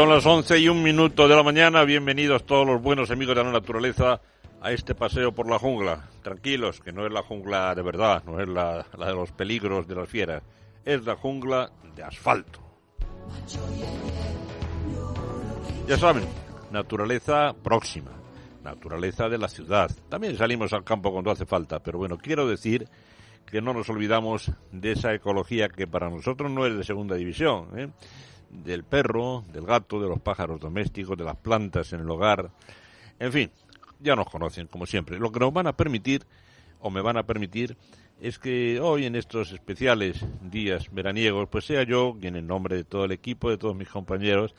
Son las once y un minuto de la mañana. Bienvenidos todos los buenos amigos de la naturaleza a este paseo por la jungla. Tranquilos, que no es la jungla de verdad, no es la, la de los peligros de las fieras. Es la jungla de asfalto. Ya saben, naturaleza próxima, naturaleza de la ciudad. También salimos al campo cuando hace falta, pero bueno, quiero decir que no nos olvidamos de esa ecología que para nosotros no es de segunda división. ¿eh? Del perro, del gato, de los pájaros domésticos, de las plantas en el hogar, en fin, ya nos conocen como siempre. Lo que nos van a permitir, o me van a permitir, es que hoy en estos especiales días veraniegos, pues sea yo quien en nombre de todo el equipo, de todos mis compañeros,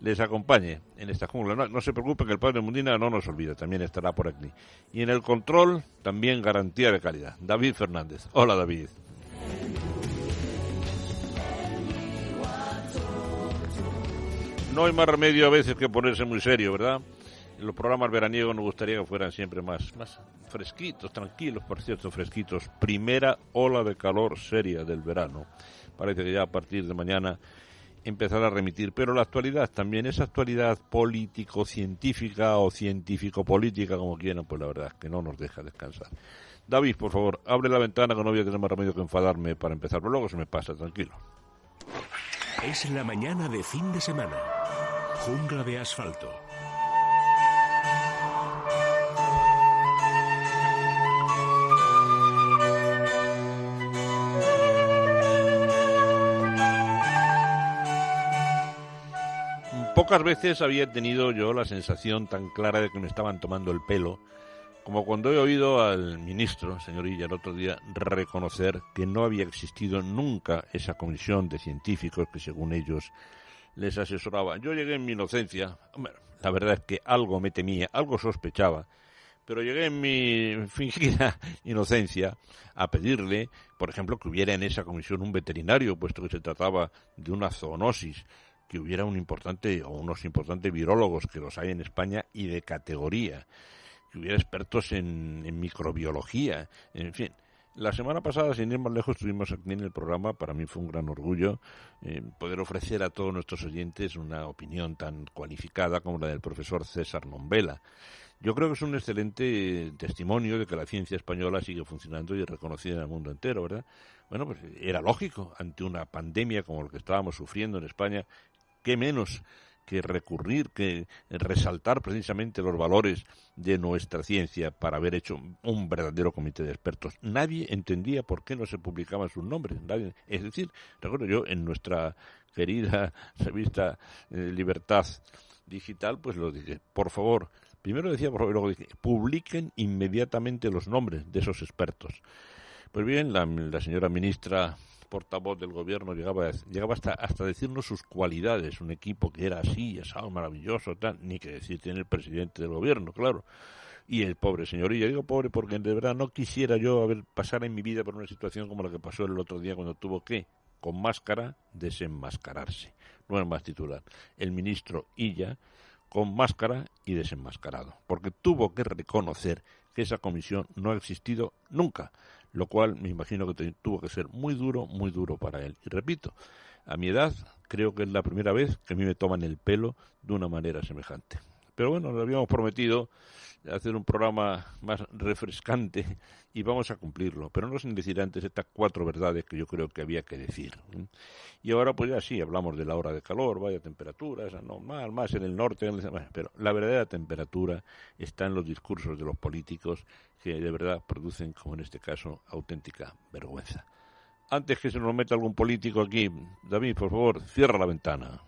les acompañe en esta jungla. No, no se preocupen que el Padre Mundina no nos olvida, también estará por aquí. Y en el control, también garantía de calidad. David Fernández. Hola David. No hay más remedio a veces que ponerse muy serio, ¿verdad? Los programas veraniegos nos gustaría que fueran siempre más, más fresquitos, tranquilos, por cierto, fresquitos. Primera ola de calor seria del verano. Parece que ya a partir de mañana empezará a remitir, pero la actualidad también, esa actualidad político-científica o científico-política, como quieran, pues la verdad es que no nos deja descansar. David, por favor, abre la ventana que no voy a tener más remedio que enfadarme para empezar, luego se me pasa, tranquilo. Es la mañana de fin de semana. Jungla de asfalto. Pocas veces había tenido yo la sensación tan clara de que me estaban tomando el pelo como cuando he oído al ministro, señorilla, el otro día reconocer que no había existido nunca esa comisión de científicos que según ellos les asesoraba. Yo llegué en mi inocencia, la verdad es que algo me temía, algo sospechaba, pero llegué en mi fingida inocencia a pedirle, por ejemplo, que hubiera en esa comisión un veterinario, puesto que se trataba de una zoonosis, que hubiera un importante o unos importantes virólogos que los hay en España y de categoría, que hubiera expertos en, en microbiología, en fin. La semana pasada, sin ir más lejos, estuvimos aquí en el programa. Para mí fue un gran orgullo eh, poder ofrecer a todos nuestros oyentes una opinión tan cualificada como la del profesor César Nombela. Yo creo que es un excelente testimonio de que la ciencia española sigue funcionando y es reconocida en el mundo entero, ¿verdad? Bueno, pues era lógico, ante una pandemia como la que estábamos sufriendo en España, qué menos que recurrir, que resaltar precisamente los valores de nuestra ciencia para haber hecho un verdadero comité de expertos. Nadie entendía por qué no se publicaban sus nombres. Nadie, es decir, recuerdo yo en nuestra querida revista eh, Libertad Digital, pues lo dije, por favor, primero decía, por favor, luego dije, publiquen inmediatamente los nombres de esos expertos. Pues bien, la, la señora ministra portavoz del gobierno llegaba, llegaba hasta, hasta decirnos sus cualidades, un equipo que era así, maravilloso, tal, ni que decir tiene el presidente del gobierno, claro. Y el pobre señoría, digo pobre porque de verdad no quisiera yo haber pasar en mi vida por una situación como la que pasó el otro día cuando tuvo que, con máscara, desenmascararse. No es más titular. El ministro Illa, con máscara y desenmascarado, porque tuvo que reconocer que esa comisión no ha existido nunca lo cual me imagino que tuvo que ser muy duro, muy duro para él. Y repito, a mi edad creo que es la primera vez que a mí me toman el pelo de una manera semejante. Pero bueno, le habíamos prometido hacer un programa más refrescante y vamos a cumplirlo, pero no sin decir antes estas cuatro verdades que yo creo que había que decir. Y ahora pues ya sí, hablamos de la hora de calor, vaya temperatura, esa normal, más en el norte, pero la verdadera temperatura está en los discursos de los políticos que de verdad producen, como en este caso, auténtica vergüenza. Antes que se nos meta algún político aquí, David, por favor, cierra la ventana.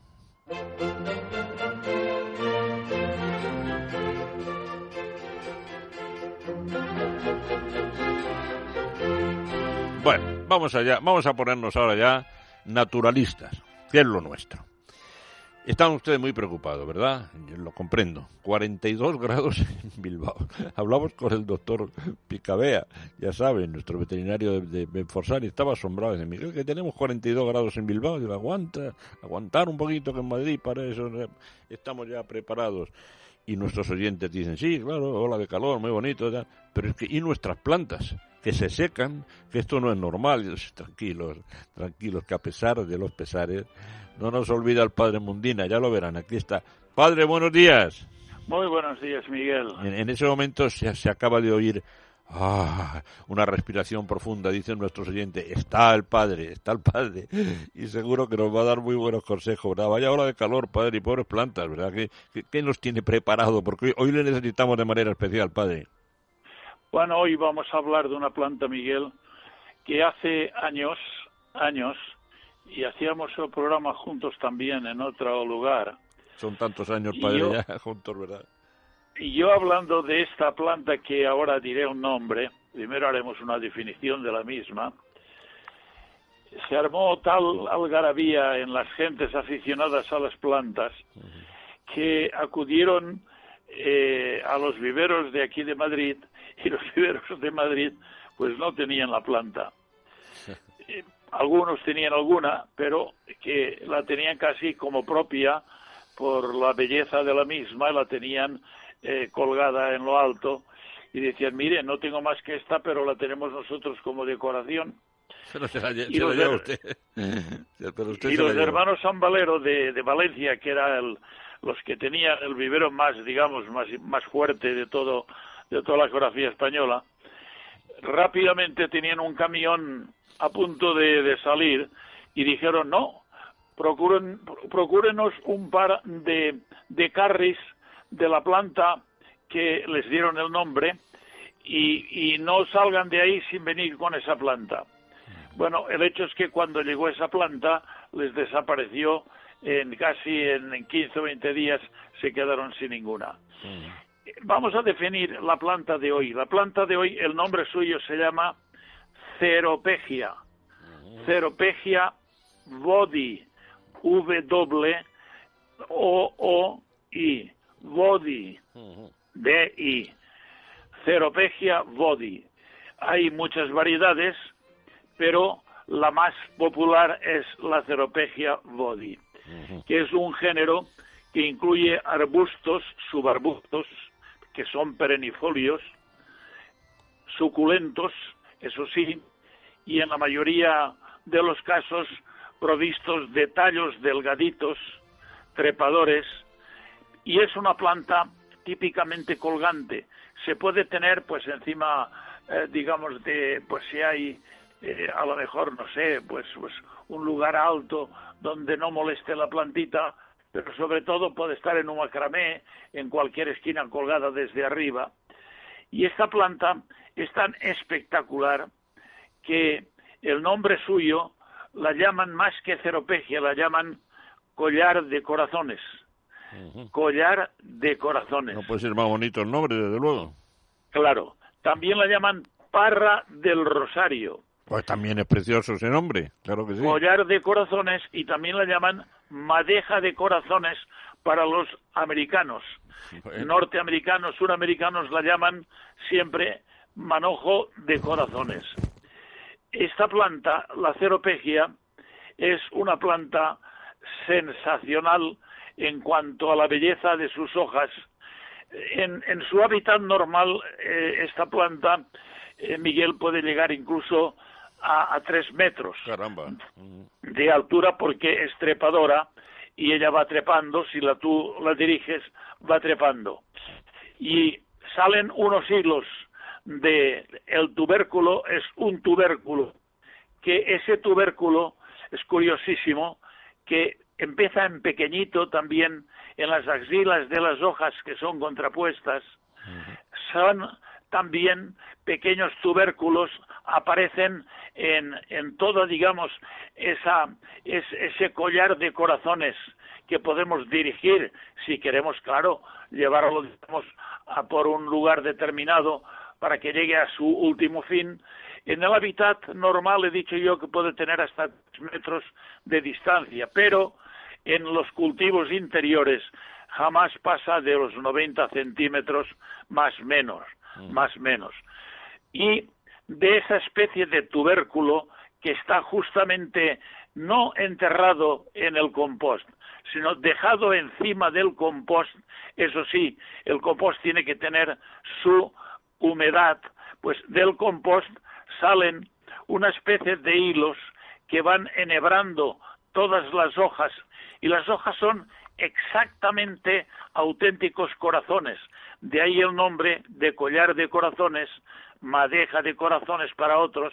Bueno, vamos allá, vamos a ponernos ahora ya naturalistas, que es lo nuestro. Están ustedes muy preocupados, ¿verdad? Yo lo comprendo. 42 grados en Bilbao. Hablamos con el doctor Picabea, ya saben, nuestro veterinario de, y estaba asombrado. Dice, Miguel, que tenemos 42 grados en Bilbao. Digo, aguanta, aguantar un poquito que en Madrid para eso estamos ya preparados. Y nuestros oyentes dicen, sí, claro, ola de calor, muy bonito, pero es que, ¿y nuestras plantas? que se secan, que esto no es normal. Tranquilos, tranquilos, que a pesar de los pesares, no nos olvida el Padre Mundina, ya lo verán, aquí está. Padre, buenos días. Muy buenos días, Miguel. En, ese momento se, se, acaba de oír ah, una respiración profunda, dicen nuestros oyentes. Está el Padre, está el Padre. Y seguro que nos va a dar muy buenos consejos, ¿verdad? Vaya hora de calor, Padre, y pobres plantas, ¿verdad? ¿Qué, qué nos tiene preparado? Porque hoy le necesitamos de manera especial, Padre. Bueno, hoy vamos a hablar de una planta, Miguel, que hace años, años, y hacíamos el programa juntos también en otro lugar. Son tantos años, padre, ya juntos, ¿verdad? Y yo hablando de esta planta que ahora diré un nombre, primero haremos una definición de la misma, se armó tal algarabía en las gentes aficionadas a las plantas que acudieron eh, a los viveros de aquí de Madrid y los viveros de Madrid pues no tenían la planta. Eh, algunos tenían alguna, pero que la tenían casi como propia por la belleza de la misma, la tenían eh, colgada en lo alto y decían, mire, no tengo más que esta, pero la tenemos nosotros como decoración. y los, hermanos San Valero de, de Valencia, que era el, los que tenían el vivero más, digamos, más, más fuerte de todo, de toda la geografía española, rápidamente tenían un camión a punto de, de salir y dijeron no, procuren, procúrenos un par de, de carris de la planta que les dieron el nombre y, y no salgan de ahí sin venir con esa planta. Bueno, el hecho es que cuando llegó esa planta les desapareció en casi en 15 o 20 días se quedaron sin ninguna. Vamos a definir la planta de hoy. La planta de hoy, el nombre suyo se llama Ceropegia. Ceropegia Vodi. W O O I. Vodi. D I. Ceropegia Vodi. Hay muchas variedades, pero la más popular es la Ceropegia Vodi que es un género que incluye arbustos, subarbustos, que son perennifolios, suculentos, eso sí, y en la mayoría de los casos provistos de tallos delgaditos, trepadores, y es una planta típicamente colgante. Se puede tener, pues, encima, eh, digamos, de, pues, si hay, eh, a lo mejor, no sé, pues, pues, un lugar alto donde no moleste la plantita, pero sobre todo puede estar en un macramé, en cualquier esquina colgada desde arriba. Y esta planta es tan espectacular que el nombre suyo la llaman más que ceropegia, la llaman collar de corazones. Collar de corazones. No puede ser más bonito el nombre, desde luego. Claro. También la llaman parra del rosario. Pues también es precioso ese nombre, claro que sí. Collar de corazones y también la llaman madeja de corazones para los americanos. Norteamericanos, suramericanos la llaman siempre manojo de corazones. Esta planta, la ceropegia, es una planta sensacional en cuanto a la belleza de sus hojas. En, su hábitat normal, eh, esta planta, eh, Miguel, puede llegar incluso a, tres metros Caramba. de altura porque es trepadora y ella va trepando, si la tú la diriges, va trepando. Y salen unos hilos de el tubérculo, es un tubérculo, que ese tubérculo es curiosísimo, que empieza en pequeñito también en las axilas de las hojas que son contrapuestas, son también pequeños tubérculos aparecen en, en todo, digamos, esa, ese collar de corazones que podemos dirigir, si queremos, claro, llevarlo digamos, a por un lugar determinado para que llegue a su último fin. En el hábitat normal he dicho yo que puede tener hasta tres metros de distancia, pero en los cultivos interiores jamás pasa de los 90 centímetros más menos, mm. más menos. Y de esa especie de tubérculo que está justamente no enterrado en el compost, sino dejado encima del compost. Eso sí, el compost tiene que tener su humedad, pues del compost salen una especie de hilos que van enhebrando todas las hojas y las hojas son exactamente auténticos corazones. De ahí el nombre de collar de corazones, madeja de corazones para otros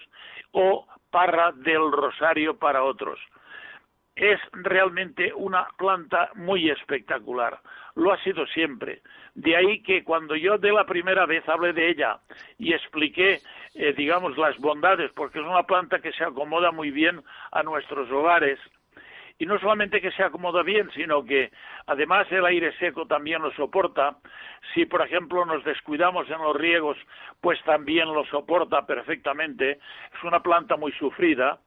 o parra del rosario para otros. Es realmente una planta muy espectacular. Lo ha sido siempre. De ahí que cuando yo de la primera vez hablé de ella y expliqué, eh, digamos, las bondades, porque es una planta que se acomoda muy bien a nuestros hogares, y no solamente que se acomoda bien, sino que además el aire seco también lo soporta. Si, por ejemplo, nos descuidamos en los riegos, pues también lo soporta perfectamente. Es una planta muy sufrida.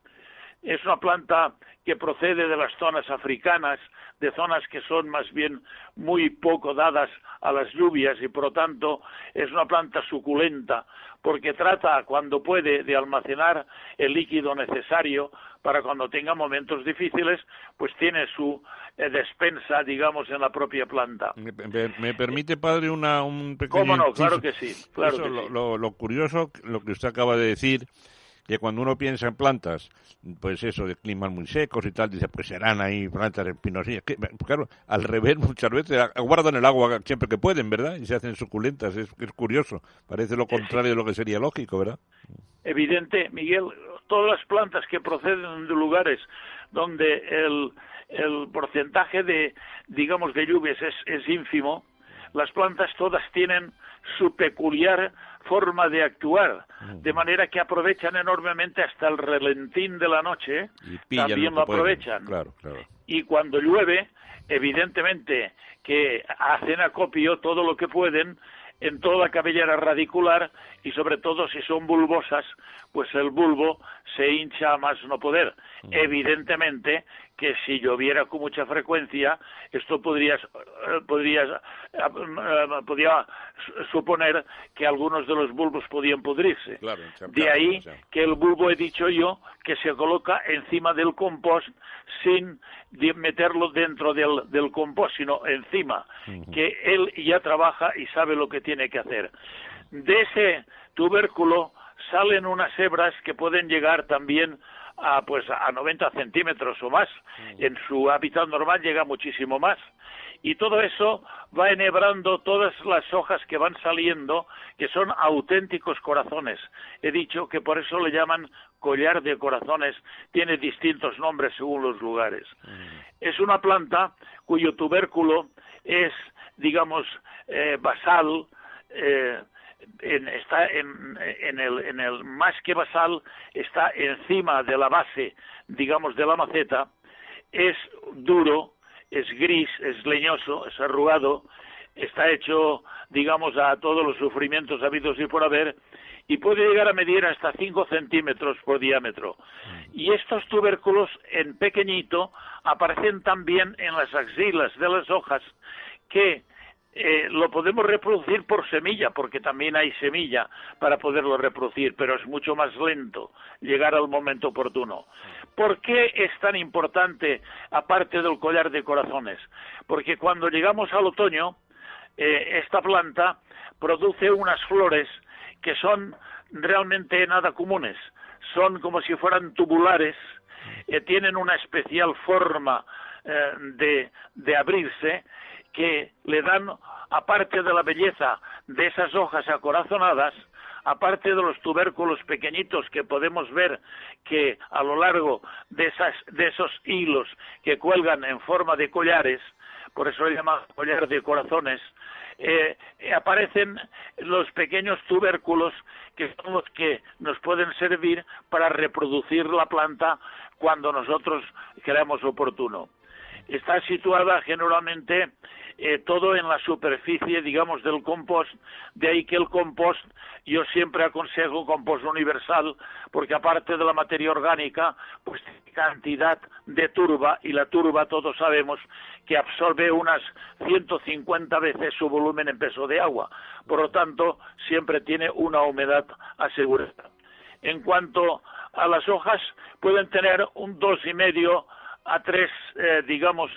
Es una planta que procede de las zonas africanas, de zonas que son más bien muy poco dadas a las lluvias y por lo tanto es una planta suculenta porque trata cuando puede de almacenar el líquido necesario para cuando tenga momentos difíciles, pues tiene su eh, despensa, digamos, en la propia planta. ¿Me, permite, padre, una, un pequeño... ¿Cómo no? Claro que sí. Claro lo, curioso, lo que usted acaba de decir, que cuando uno piensa en plantas, pues eso, de climas muy secos y tal, dice, pues serán ahí plantas espinosas. claro, al revés, muchas veces guardan el agua siempre que pueden, ¿verdad? Y se hacen suculentas, es, es curioso. Parece lo contrario de lo que sería lógico, ¿verdad? Evidente, Miguel, todas las plantas que proceden de lugares donde el, el porcentaje de, digamos, de lluvias es, es ínfimo, las plantas todas tienen su peculiar forma de actuar, de manera que aprovechan enormemente hasta el relentín de la noche, también lo, aprovechan. Y cuando llueve, evidentemente que hacen acopio todo lo que pueden en toda la cabellera radicular y sobre todo si son bulbosas, pues el bulbo se hincha a más no poder. Evidentemente que si lloviera con mucha frecuencia, esto podría, podría, podría suponer que algunos de los bulbos podían pudrirse. de ahí que el bulbo, he dicho yo, que se coloca encima del compost sin meterlo dentro del, del compost, sino encima, que él ya trabaja y sabe lo que tiene que hacer. De ese tubérculo salen unas hebras que pueden llegar también a pues a 90 centímetros o más. En su hábitat normal llega muchísimo más. Y todo eso va enhebrando todas las hojas que van saliendo, que son auténticos corazones. He dicho que por eso le llaman collar de corazones, tiene distintos nombres según los lugares. Es una planta cuyo tubérculo es, digamos, eh, basal, eh, está en, en, el, en el más que basal, está encima de la base, digamos, de la maceta, es duro, es gris, es leñoso, es arrugado, está hecho, digamos, a todos los sufrimientos habidos y por haber, y puede llegar a medir hasta 5 centímetros por diámetro. Y estos tubérculos en pequeñito aparecen también en las axilas de las hojas que eh, lo podemos reproducir por semilla, porque también hay semilla para poderlo reproducir, pero es mucho más lento llegar al momento oportuno. ¿Por qué es tan importante, aparte del collar de corazones? Porque cuando llegamos al otoño, eh, esta planta produce unas flores que son realmente nada comunes, son como si fueran tubulares, eh, tienen una especial forma eh, de, de abrirse que le dan, aparte de la belleza de esas hojas acorazonadas, aparte de los tubérculos pequeñitos que podemos ver que a lo largo de, esas, de esos hilos que cuelgan en forma de collares, por eso se llama collar de corazones, eh, aparecen los pequeños tubérculos que son los que nos pueden servir para reproducir la planta cuando nosotros creamos oportuno. Está situada generalmente eh, todo en la superficie, digamos, del compost, de ahí que el compost, yo siempre aconsejo compost universal, porque aparte de la materia orgánica, pues tiene cantidad de turba, y la turba todos sabemos que absorbe unas 150 veces su volumen en peso de agua, por lo tanto, siempre tiene una humedad asegurada. En cuanto a las hojas, pueden tener un dos y medio a tres, eh, digamos,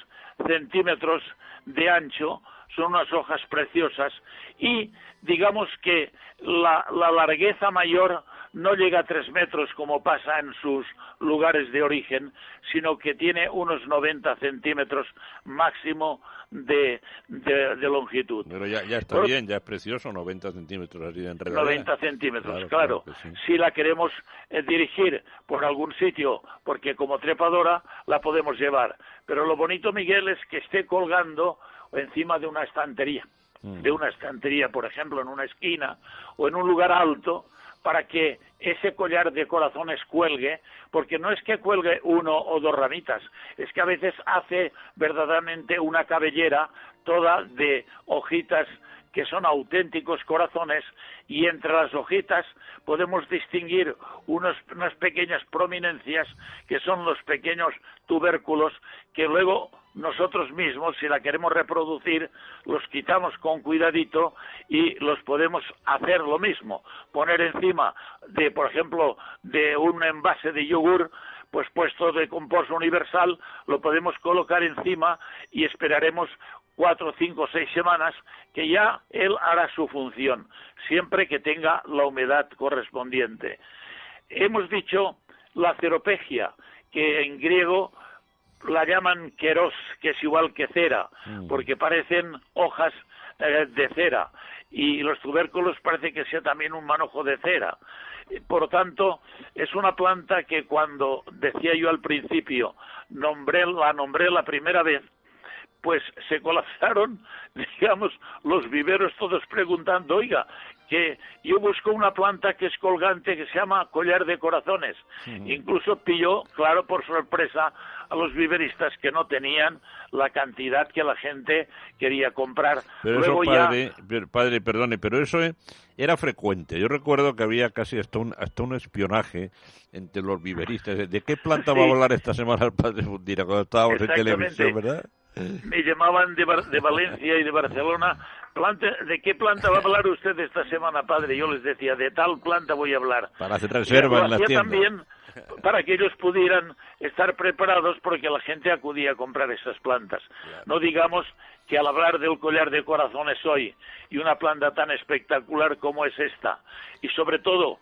centímetros de ancho, son unas hojas preciosas y digamos que la, largueza mayor no llega a tres metros como pasa en sus lugares de origen, sino que tiene unos 90 centímetros máximo de, de, longitud. Pero ya, ya está bien, ya es precioso, 90 centímetros así de 90 centímetros, claro. Si la queremos eh, dirigir por algún sitio, porque como trepadora la podemos llevar. Pero lo bonito, Miguel, es que esté colgando encima de una estantería, mm. de una estantería, por ejemplo, en una esquina o en un lugar alto, para que ese collar de corazones cuelgue, porque no es que cuelgue uno o dos ramitas, es que a veces hace verdaderamente una cabellera toda de hojitas que son auténticos corazones y entre las hojitas podemos distinguir unas pequeñas prominencias que son los pequeños tubérculos que luego nosotros mismos, si la queremos reproducir, los quitamos con cuidadito y los podemos hacer lo mismo, poner encima de, por ejemplo, de un envase de yogur, pues puesto de compost universal, lo podemos colocar encima y esperaremos cuatro, cinco, seis semanas que ya él hará su función, siempre que tenga la humedad correspondiente. Hemos dicho la ceropegia, que en griego la llaman queros, que es igual que cera, mm. porque parecen hojas eh, de cera y los tubérculos parece que sea también un manojo de cera. Por lo tanto, es una planta que cuando decía yo al principio, nombré, la nombré la primera vez, pues se colapsaron, digamos, los viveros todos preguntando, oiga, que yo busco una planta que es colgante que se llama collar de corazones. Incluso pilló, claro, por sorpresa, a los viveristas que no tenían la cantidad que la gente quería comprar. Pero eso, padre, padre, perdone, pero eso eh, era frecuente. Yo recuerdo que había casi hasta un, hasta un espionaje entre los viveristas. ¿De qué planta va a hablar esta semana el padre Fundira cuando estábamos en televisión, verdad? Me llamaban de, de Valencia y de Barcelona ¿De qué planta va a hablar usted esta semana, padre? Yo les decía, de tal planta voy a hablar. Para hacer reserva en la tienda. también para que ellos pudieran estar preparados porque la gente acudía a comprar esas plantas. No digamos que al hablar del collar de corazones hoy y una planta tan espectacular como es esta, y sobre todo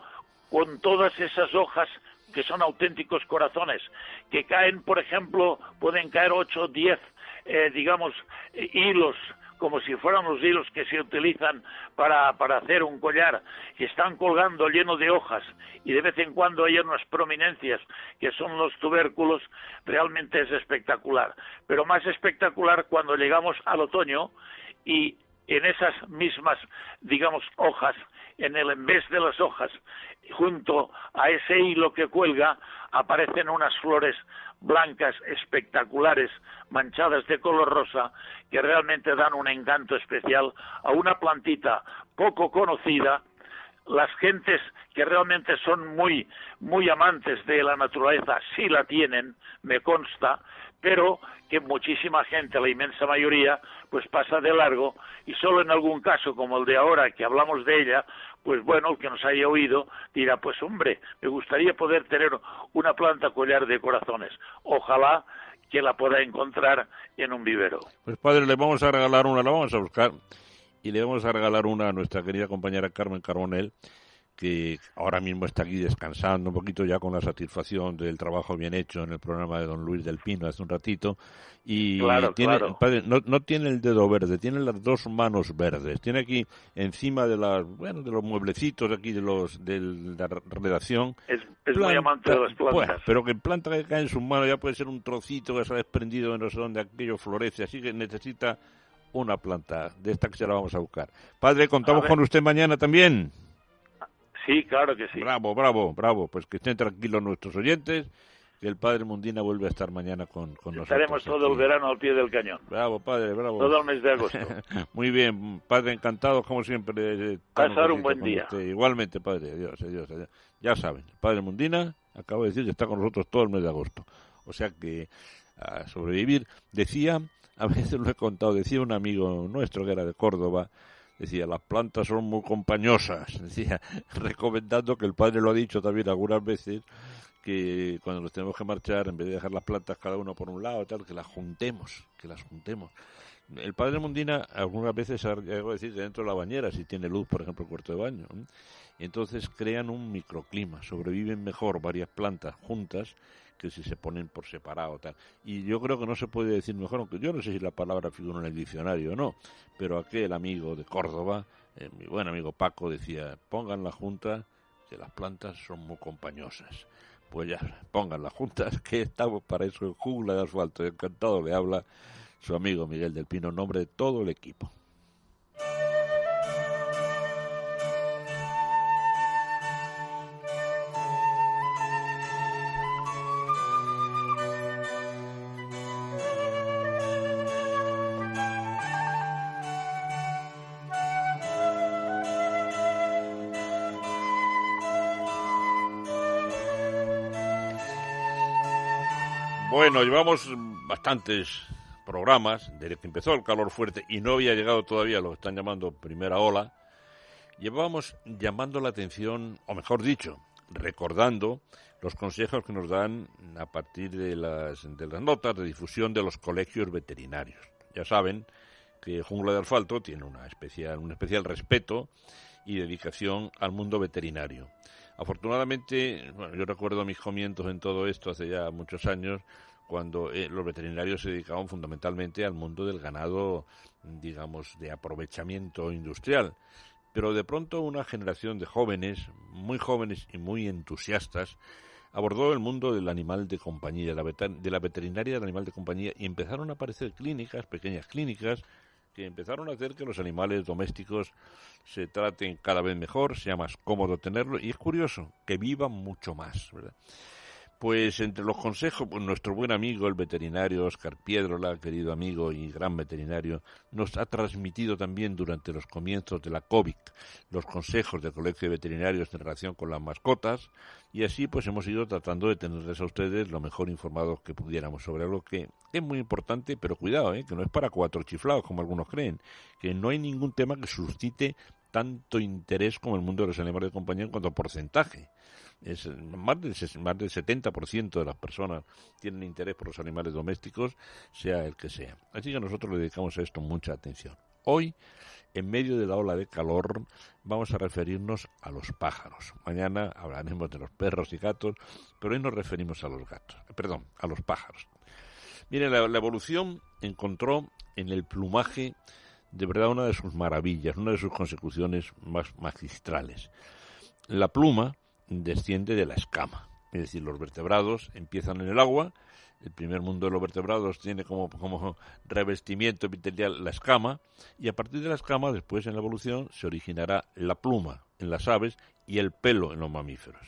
con todas esas hojas que son auténticos corazones, que caen, por ejemplo, pueden caer ocho o diez, eh, digamos, hilos como si fueran los hilos que se utilizan para, para hacer un collar, que están colgando lleno de hojas y de vez en cuando hay unas prominencias que son los tubérculos, realmente es espectacular. Pero más espectacular cuando llegamos al otoño y en esas mismas, digamos, hojas, en el en vez de las hojas, junto a ese hilo que cuelga, aparecen unas flores blancas espectaculares, manchadas de color rosa, que realmente dan un encanto especial a una plantita poco conocida. Las gentes que realmente son muy, muy amantes de la naturaleza sí la tienen, me consta, pero que muchísima gente, la inmensa mayoría, pues pasa de largo y solo en algún caso como el de ahora que hablamos de ella, pues bueno, el que nos haya oído dirá, pues hombre, me gustaría poder tener una planta collar de corazones. Ojalá que la pueda encontrar en un vivero. Pues padre, le vamos a regalar una, la vamos a buscar y le vamos a regalar una a nuestra querida compañera Carmen Carbonell que ahora mismo está aquí descansando un poquito ya con la satisfacción del trabajo bien hecho en el programa de don Luis del Pino hace un ratito. Y tiene, Padre, no, no, tiene el dedo verde, tiene las dos manos verdes, tiene aquí encima de las bueno de los mueblecitos aquí de los de la redacción. Es, muy amante de las plantas, pero que planta que cae en sus manos ya puede ser un trocito que se ha desprendido en no sé dónde aquello florece, así que necesita una planta de esta que se la vamos a buscar. Padre, contamos con usted mañana también. Sí, claro que sí. Bravo, bravo, bravo. Pues que estén tranquilos nuestros oyentes, que el Padre Mundina vuelve a estar mañana con, con nosotros. Estaremos todo el verano al pie del cañón. Bravo, Padre, bravo. Todo el mes de agosto. Muy bien, Padre, encantado como siempre. Pasar un buen día. Igualmente, Padre, adiós, adiós, adiós. Ya saben, el Padre Mundina acabo de decir que está con nosotros todo el mes de agosto. O sea que a sobrevivir. Decía, a veces lo he contado, decía un amigo nuestro que era de Córdoba, decía, las plantas son muy compañosas, decía, recomendando que el padre lo ha dicho también algunas veces, que cuando nos tenemos que marchar, en vez de dejar las plantas cada uno por un lado, tal, que las juntemos, que las juntemos. El padre Mundina algunas veces ha a decir dentro de la bañera, si tiene luz, por ejemplo, el cuarto de baño, entonces crean un microclima, sobreviven mejor varias plantas juntas que si se ponen por separado tal. Y yo creo que no se puede decir mejor, aunque yo no sé si la palabra figura en el diccionario o no, pero aquel amigo de Córdoba, eh, mi buen amigo Paco, decía, pongan la junta, que las plantas son muy compañosas. Pues ya, pongan las juntas, que estamos para eso en jungla de asfalto. Encantado le habla su amigo Miguel del Pino, en nombre de todo el equipo. Bueno, llevamos bastantes programas desde que empezó el calor fuerte y no había llegado todavía lo que están llamando primera ola. Llevábamos llamando la atención, o mejor dicho, recordando los consejos que nos dan a partir de las, de las notas de difusión de los colegios veterinarios. Ya saben que Jungla de Asfalto tiene una especial, un especial respeto y dedicación al mundo veterinario. Afortunadamente, bueno, yo recuerdo mis comienzos en todo esto hace ya muchos años, cuando eh, los veterinarios se dedicaban fundamentalmente al mundo del ganado, digamos, de aprovechamiento industrial. Pero de pronto una generación de jóvenes, muy jóvenes y muy entusiastas, abordó el mundo del animal de compañía, de la veterinaria del animal de compañía, y empezaron a aparecer clínicas, pequeñas clínicas, que empezaron a hacer que los animales domésticos se traten cada vez mejor, sea más cómodo tenerlo, y es curioso que vivan mucho más, ¿verdad? Pues entre los consejos, pues nuestro buen amigo, el veterinario Oscar Piedrola, querido amigo y gran veterinario, nos ha transmitido también durante los comienzos de la COVID los consejos del Colegio de Veterinarios en relación con las mascotas y así pues hemos ido tratando de tenerles a ustedes lo mejor informados que pudiéramos sobre algo que es muy importante, pero cuidado, ¿eh? que no es para cuatro chiflados como algunos creen, que no hay ningún tema que suscite tanto interés como el mundo de los animales de compañía en cuanto a porcentaje es más del, más del 70% de las personas tienen interés por los animales domésticos, sea el que sea. Así que nosotros le dedicamos a esto mucha atención. Hoy, en medio de la ola de calor, vamos a referirnos a los pájaros. Mañana hablaremos de los perros y gatos, pero hoy nos referimos a los gatos, perdón, a los pájaros. Mire, la, la evolución encontró en el plumaje de verdad una de sus maravillas, una de sus consecuciones más magistrales. La pluma desciende de la escama. Es decir, los vertebrados empiezan en el agua, el primer mundo de los vertebrados tiene como, revestimiento epitelial la escama, y a partir de la escama, después en la evolución, se originará la pluma en las aves y el pelo en los mamíferos.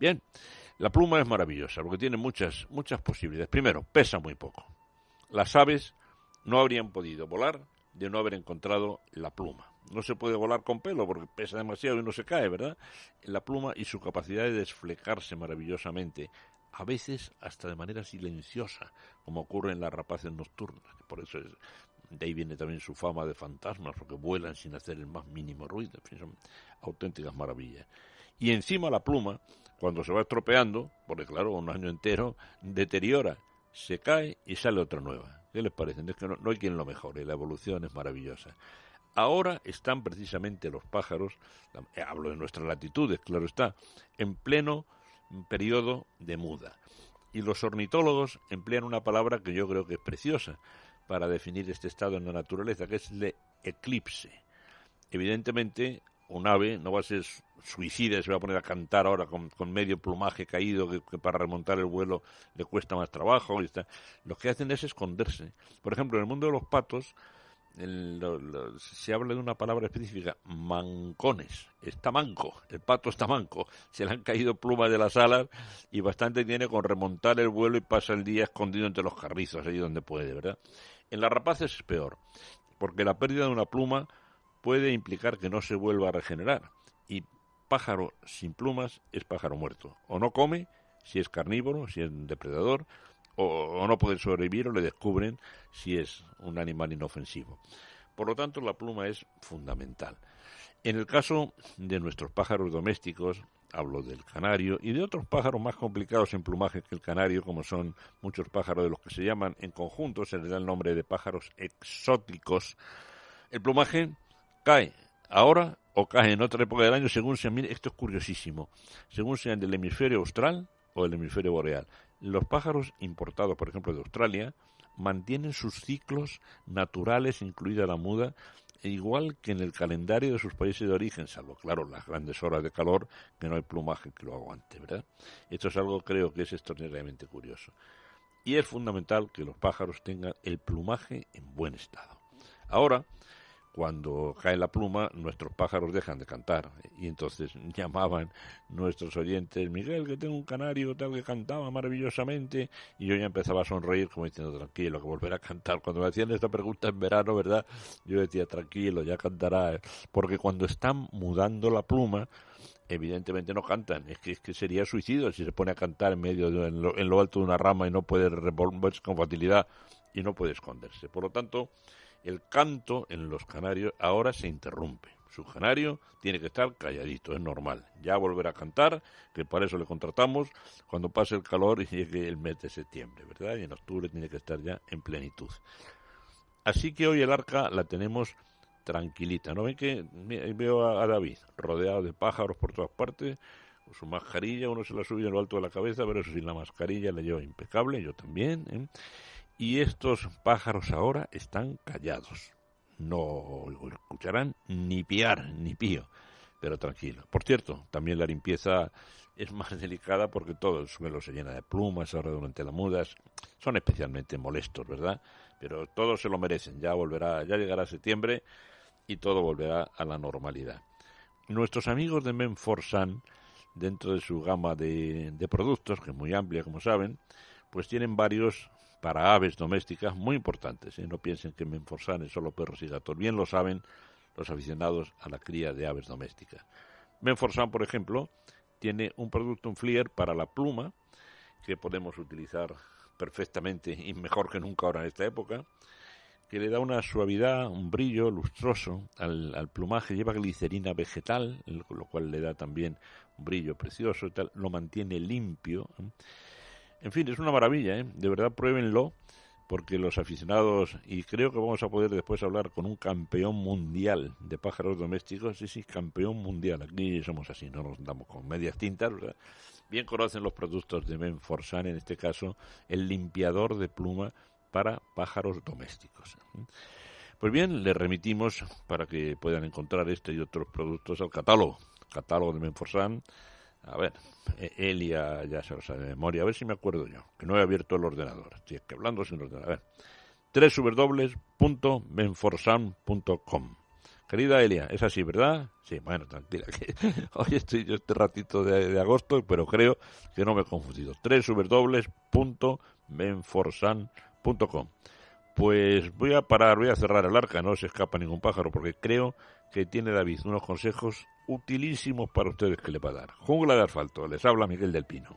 Bien, la pluma es maravillosa porque tiene muchas, muchas posibilidades. Primero, pesa muy poco. Las aves no habrían podido volar de no haber encontrado la pluma no se puede volar con pelo porque pesa demasiado y no se cae, ¿verdad? La pluma y su capacidad de desflecarse maravillosamente, a veces hasta de manera silenciosa, como ocurre en las rapaces nocturnas, por eso es, de ahí viene también su fama de fantasmas, porque vuelan sin hacer el más mínimo ruido, en fin, son auténticas maravillas. Y encima la pluma, cuando se va estropeando, porque claro, un año entero, deteriora, se cae y sale otra nueva. ¿Qué les parece? Es que no, hay quien lo mejore, la evolución es maravillosa. Ahora están precisamente los pájaros, eh, hablo de nuestras latitudes, claro está, en pleno periodo de muda. Y los ornitólogos emplean una palabra que yo creo que es preciosa para definir este estado en la naturaleza, que es el eclipse. Evidentemente, un ave no va a ser suicida y se va a poner a cantar ahora con, medio plumaje caído que, para remontar el vuelo le cuesta más trabajo. Y está. Lo que hacen es esconderse. Por ejemplo, en el mundo de los patos se habla de una palabra específica, mancones. Está manco, el pato está manco. Se le han caído plumas de las alas y bastante tiene con remontar el vuelo y pasa el día escondido entre los carrizos, allí donde puede, ¿verdad? En las rapaces es peor, porque la pérdida de una pluma puede implicar que no se vuelva a regenerar. Y pájaro sin plumas es pájaro muerto. O no come, si es carnívoro, si es depredador, o, no puede sobrevivir o le descubren si es un animal inofensivo. Por lo tanto, la pluma es fundamental. En el caso de nuestros pájaros domésticos, hablo del canario y de otros pájaros más complicados en plumaje que el canario, como son muchos pájaros de los que se llaman en conjunto, se les da el nombre de pájaros exóticos. El plumaje cae ahora o cae en otra época del año según sea, mire, esto es curiosísimo, según sean del hemisferio austral o del hemisferio boreal. Los pájaros importados, por ejemplo, de Australia, mantienen sus ciclos naturales, incluida la muda, igual que en el calendario de sus países de origen, salvo, claro, las grandes horas de calor, que no hay plumaje que lo aguante, ¿verdad? Esto es algo creo que es extraordinariamente curioso. Y es fundamental que los pájaros tengan el plumaje en buen estado. Ahora, cuando cae la pluma, nuestros pájaros dejan de cantar. Y entonces llamaban nuestros oyentes, Miguel, que tengo un canario tal que cantaba maravillosamente. Y yo ya empezaba a sonreír como diciendo, tranquilo, que volverá a cantar. Cuando me hacían esta pregunta en verano, ¿verdad? Yo decía, tranquilo, ya cantará. Porque cuando están mudando la pluma, evidentemente no cantan. Es que, es que sería suicidio si se pone a cantar en medio, de, en, lo, en lo alto de una rama y no puede revolverse con facilidad y no puede esconderse. Por lo tanto, el canto en los canarios ahora se interrumpe. Su canario tiene que estar calladito, es normal. Ya volverá a cantar, que para eso le contratamos, cuando pase el calor y llegue el mes de septiembre, ¿verdad? Y en octubre tiene que estar ya en plenitud. Así que hoy el arca la tenemos tranquilita. ¿No ven que veo a, David rodeado de pájaros por todas partes? Con su mascarilla, uno se la sube en lo alto de la cabeza, pero eso sin la mascarilla le lleva impecable, yo también. ¿eh? Y estos pájaros ahora están callados. No escucharán ni piar ni pío, pero tranquilo. Por cierto, también la limpieza es más delicada porque todo el suelo se llena de plumas ahora durante las mudas. Son especialmente molestos, ¿verdad? Pero todos se lo merecen. Ya volverá, ya llegará septiembre y todo volverá a la normalidad. Nuestros amigos de Menforsan, dentro de su gama de, de productos, que es muy amplia, como saben, pues tienen varios para aves domésticas muy importantes. ¿eh? No piensen que Menforsan es solo perros y gatos. Bien lo saben los aficionados a la cría de aves domésticas. Menforsan, por ejemplo, tiene un producto, un flier para la pluma, que podemos utilizar perfectamente y mejor que nunca ahora en esta época, que le da una suavidad, un brillo lustroso al, al plumaje, lleva glicerina vegetal, lo cual le da también un brillo precioso y tal, lo mantiene limpio. ¿eh? En fin, es una maravilla, ¿eh? De verdad, pruébenlo, porque los aficionados, y creo que vamos a poder después hablar con un campeón mundial de pájaros domésticos, sí, sí, campeón mundial. Aquí somos así, no nos damos con medias tintas, Bien conocen los productos de Menforsan, en este caso, el limpiador de pluma para pájaros domésticos. Pues bien, le remitimos para que puedan encontrar este y otros productos al catálogo, catálogo de Menforsan, a ver, e-, Elia ya se lo sabe de memoria, a ver si me acuerdo yo, que no he abierto el ordenador, estoy que hablando sin ordenador. A ver, Querida Elia, es así, ¿verdad? Sí, bueno, tranquila, que hoy estoy yo este ratito de, agosto, pero creo que no me he confundido. www.menforsan.com Pues voy a parar, voy a cerrar el arca, no se escapa ningún pájaro, porque creo que tiene David unos consejos utilísimos para ustedes que le dar. Jungla de asfalto, les habla Miguel del Pino.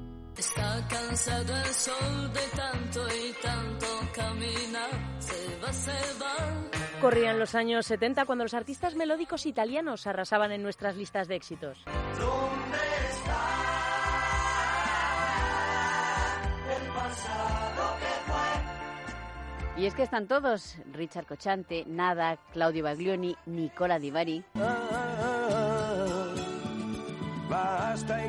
Está cansado el sol de tanto y tanto caminar, se va, se va. Corrían los años 70 cuando los artistas melódicos italianos arrasaban en nuestras listas de éxitos. ¿Dónde está el pasado que fue? Y es que están todos, Richard Cochante, Nada, Claudio Baglioni, Nicola Di Bari. Basta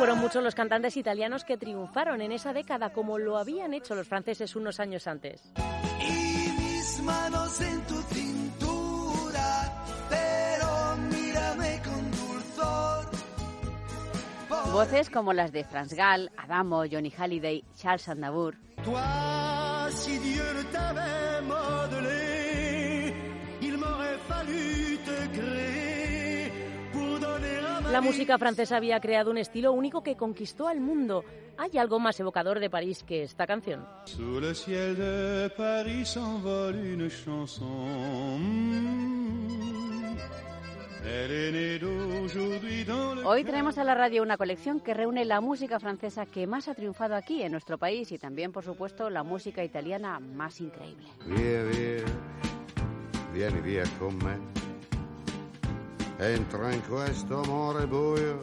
Fueron muchos los cantantes italianos que triunfaron en esa década como lo habían hecho los franceses unos años antes. Y mis manos en tu cintura, pero mírame con dulzor. Voces como las de Franz Gall, Adamo, Johnny Halliday, Charles Aznavour. Toi, si Dieu La música francesa había creado un estilo único que conquistó al mundo. Hay algo más evocador de París que esta canción. Sous le ciel de Paris s'envole une chanson. Elle est née d'aujourd'hui dans le Hoy traemos a la radio una colección que reúne la música francesa que más ha triunfado aquí en nuestro país y también, por supuesto, la música italiana más increíble. Con. Entra in questo amore buio,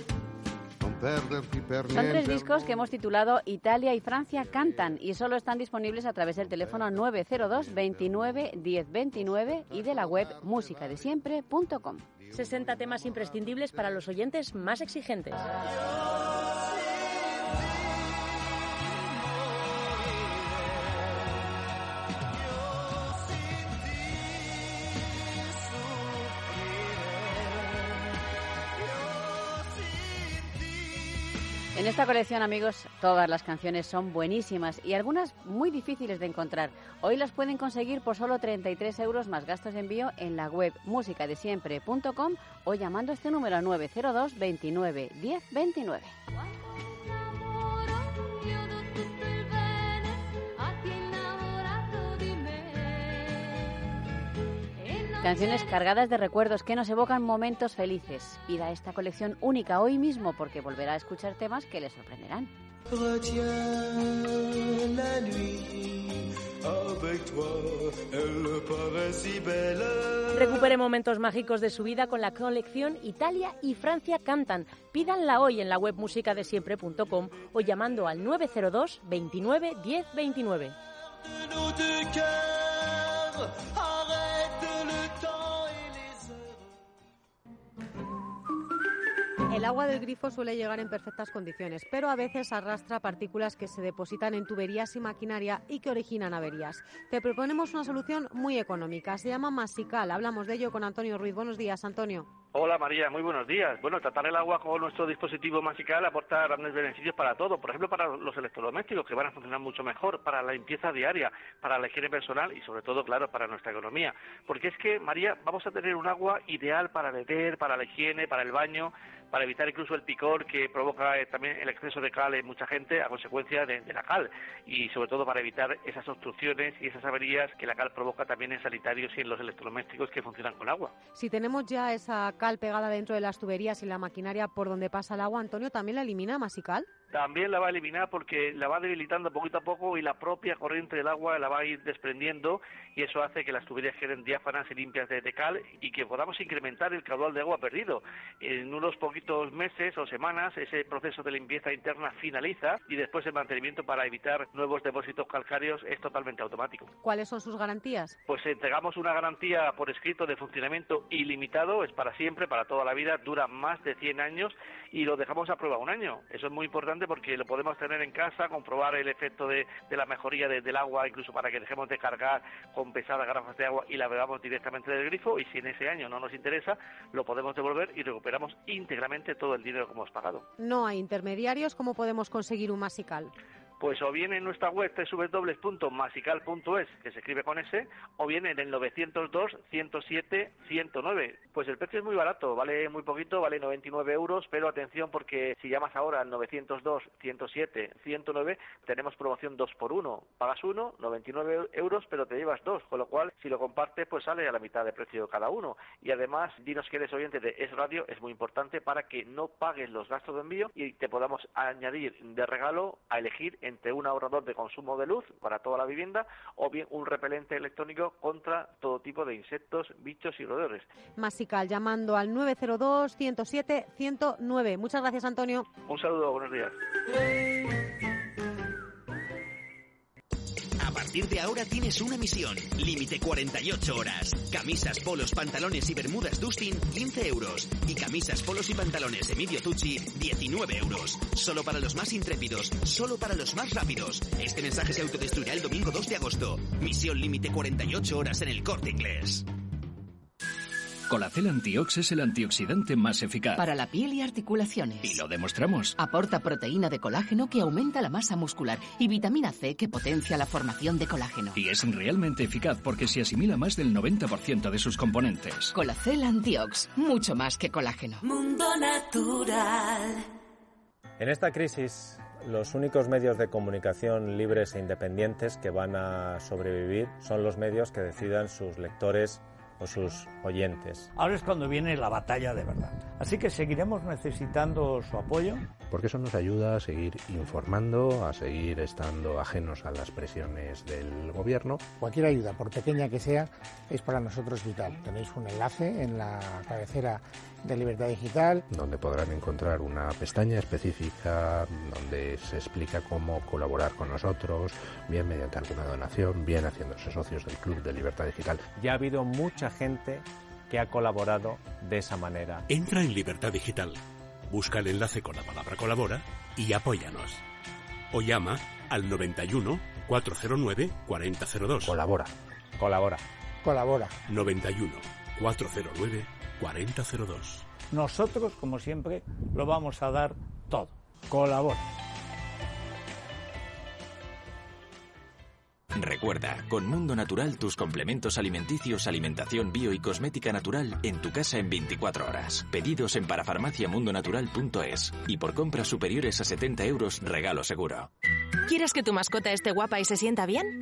Son tres discos que hemos titulado Italia y Francia cantan y solo están disponibles a través del teléfono 902 29 10 29 y de la web musicadesiempre.com. 60 temas imprescindibles para los oyentes más exigentes. En esta colección, amigos, todas las canciones son buenísimas y algunas muy difíciles de encontrar. Hoy las pueden conseguir por solo 33 euros más gastos de envío en la web musicadesiempre.com o llamando este número 902 29 10 29. Canciones cargadas de recuerdos que nos evocan momentos felices. Pida esta colección única hoy mismo porque volverá a escuchar temas que le sorprenderán. Retiens la nuit avec toi, elle paraît si belle. Recupere momentos mágicos de su vida con la colección Italia y Francia cantan. Pídanla hoy en la web musicadesiempre.com o llamando al 902 29 10 29. El agua del grifo suele llegar en perfectas condiciones, pero a veces arrastra partículas que se depositan en tuberías y maquinaria y que originan averías. Te proponemos una solución muy económica. Se llama Masical. Hablamos de ello con Antonio Ruiz. Buenos días, Antonio. Hola María, muy buenos días. Bueno, tratar el agua con nuestro dispositivo Masical aporta grandes beneficios para todo. Por ejemplo, para los electrodomésticos, que van a funcionar mucho mejor, para la limpieza diaria, para la higiene personal y sobre todo, claro, para nuestra economía. Porque es que, María, vamos a tener un agua ideal para beber, para la higiene, para el baño, para evitar incluso el picor que provoca eh, también el exceso de cal en mucha gente a consecuencia de, la cal y sobre todo para evitar esas obstrucciones y esas averías que la cal provoca también en sanitarios y en los electrodomésticos que funcionan con agua. Si tenemos ya esa cal pegada dentro de las tuberías y la maquinaria por donde pasa el agua, Antonio, ¿también la elimina Masical? También la va a eliminar porque la va debilitando poquito a poco y la propia corriente del agua la va a ir desprendiendo y eso hace que las tuberías queden diáfanas y limpias de, cal y que podamos incrementar el caudal de agua perdido. En unos poquitos meses o semanas ese proceso de limpieza interna finaliza y después el mantenimiento para evitar nuevos depósitos calcáreos es totalmente automático. ¿Cuáles son sus garantías? Pues entregamos una garantía por escrito de funcionamiento ilimitado, es para siempre, para toda la vida, dura más de 100 años y lo dejamos a prueba un año. Eso es muy importante porque lo podemos tener en casa, comprobar el efecto de, la mejoría del agua, incluso para que dejemos de cargar con pesadas garrafas de agua y la bebamos directamente del grifo y si en ese año no nos interesa, lo podemos devolver y recuperamos íntegramente todo el dinero que hemos pagado. No hay intermediarios, ¿cómo podemos conseguir un masical? Pues o bien en nuestra web www.masical.es, que se escribe con S, o bien en el 902 107 109. Pues el precio es muy barato, vale muy poquito, vale 99 euros, pero atención porque si llamas ahora al 902 107 109 tenemos promoción 2 por 1. Pagas uno, 99 euros, pero te llevas dos, con lo cual si lo compartes pues sale a la mitad de precio cada uno. Y además, dinos que eres oyente de Es Radio, es muy importante para que no pagues los gastos de envío y te podamos añadir de regalo a elegir entre un ahorrador de consumo de luz para toda la vivienda o bien un repelente electrónico contra todo tipo de insectos, bichos y roedores. Masical llamando al 902 107 109. Muchas gracias, Antonio. Un saludo, buenos días. Partir de ahora tienes una misión. Límite 48 horas. Camisas, polos, pantalones y bermudas Dustin, 15 euros. Y camisas, polos y pantalones Emilio Tucci, 19 euros. Solo para los más intrépidos, solo para los más rápidos. Este mensaje se autodestruirá el domingo 2 de agosto. Misión límite 48 horas en el corte inglés. Colacel Antiox es el antioxidante más eficaz. Para la piel y articulaciones. Y lo demostramos. Aporta proteína de colágeno que aumenta la masa muscular y vitamina C que potencia la formación de colágeno. Y es realmente eficaz porque se asimila más del 90% de sus componentes. Colacel Antiox, mucho más que colágeno. Mundo natural. En esta crisis los únicos medios de comunicación libres e independientes que van a sobrevivir son los medios que decidan sus lectores o sus oyentes. Ahora es cuando viene la batalla de verdad. Así que seguiremos necesitando su apoyo. Porque eso nos ayuda a seguir informando, a seguir estando ajenos a las presiones del gobierno. Cualquier ayuda, por pequeña que sea, es para nosotros vital. Tenéis un enlace en la cabecera de Libertad Digital. Donde podrán encontrar una pestaña específica donde se explica cómo colaborar con nosotros, bien mediante alguna donación, bien haciéndose socios del Club de Libertad Digital. Ya ha habido mucha gente que ha colaborado de esa manera. Entra en Libertad Digital, busca el enlace con la palabra colabora y apóyanos. O llama al 91 409 4002. Colabora. Colabora. Colabora. 91 409 4002. Nosotros, como siempre, lo vamos a dar todo. Colabora. Recuerda, con Mundo Natural tus complementos alimenticios, alimentación bio y cosmética natural en tu casa en 24 horas. Pedidos en parafarmaciamundonatural.es y por compras superiores a 70 euros regalo seguro. ¿Quieres que tu mascota esté guapa y se sienta bien?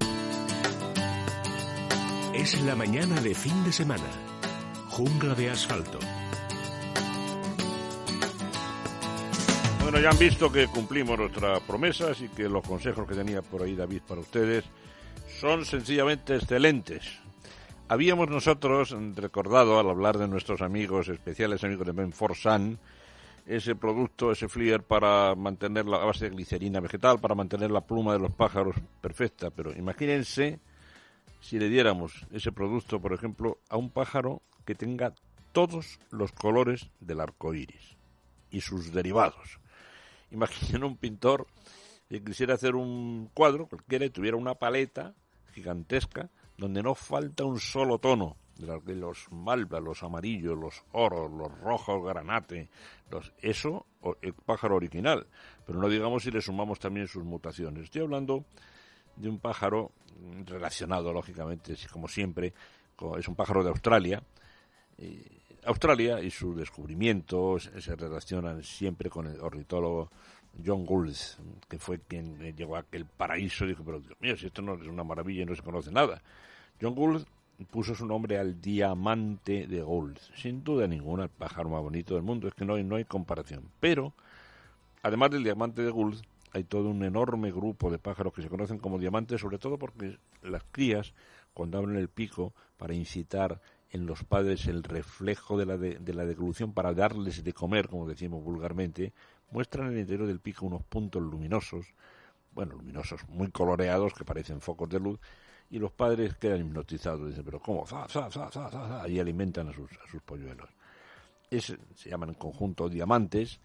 es la mañana de fin de semana. Jungla de asfalto. Bueno, ya han visto que cumplimos nuestras promesas y que los consejos que tenía por ahí David para ustedes son sencillamente excelentes. Habíamos nosotros recordado al hablar de nuestros amigos, especiales amigos de Menforsan, ese producto, ese flier para mantener la base de glicerina vegetal, para mantener la pluma de los pájaros perfecta. Pero imagínense si le diéramos ese producto, por ejemplo, a un pájaro que tenga todos los colores del arco iris y sus derivados. Imaginen un pintor que quisiera hacer un cuadro cualquiera y tuviera una paleta gigantesca donde no falta un solo tono de los malvas, los amarillos, los oros, los rojos granate, los, eso, el pájaro original. Pero no digamos si le sumamos también sus mutaciones. Estoy hablando de un pájaro relacionado, lógicamente, como siempre, es un pájaro de Australia. Australia y su descubrimiento se relacionan siempre con el ornitólogo John Gould, que fue quien llegó a aquel paraíso y dijo, pero Dios mío, si esto no es una maravilla y no se conoce nada. John Gould puso su nombre al diamante de Gould. Sin duda ninguna, el pájaro más bonito del mundo, es que no hay, no hay comparación. Pero, además del diamante de Gould, hay todo un enorme grupo de pájaros que se conocen como diamantes, sobre todo porque las crías, cuando abren el pico para incitar en los padres el reflejo de la, de, de la deglución para darles de comer, como decimos vulgarmente, muestran en el interior del pico unos puntos luminosos, bueno, luminosos, muy coloreados, que parecen focos de luz, y los padres quedan hipnotizados, dicen, pero ¿cómo? Za, za, za, za, za, za", y alimentan a sus, a sus polluelos. Se llaman en conjunto diamantes,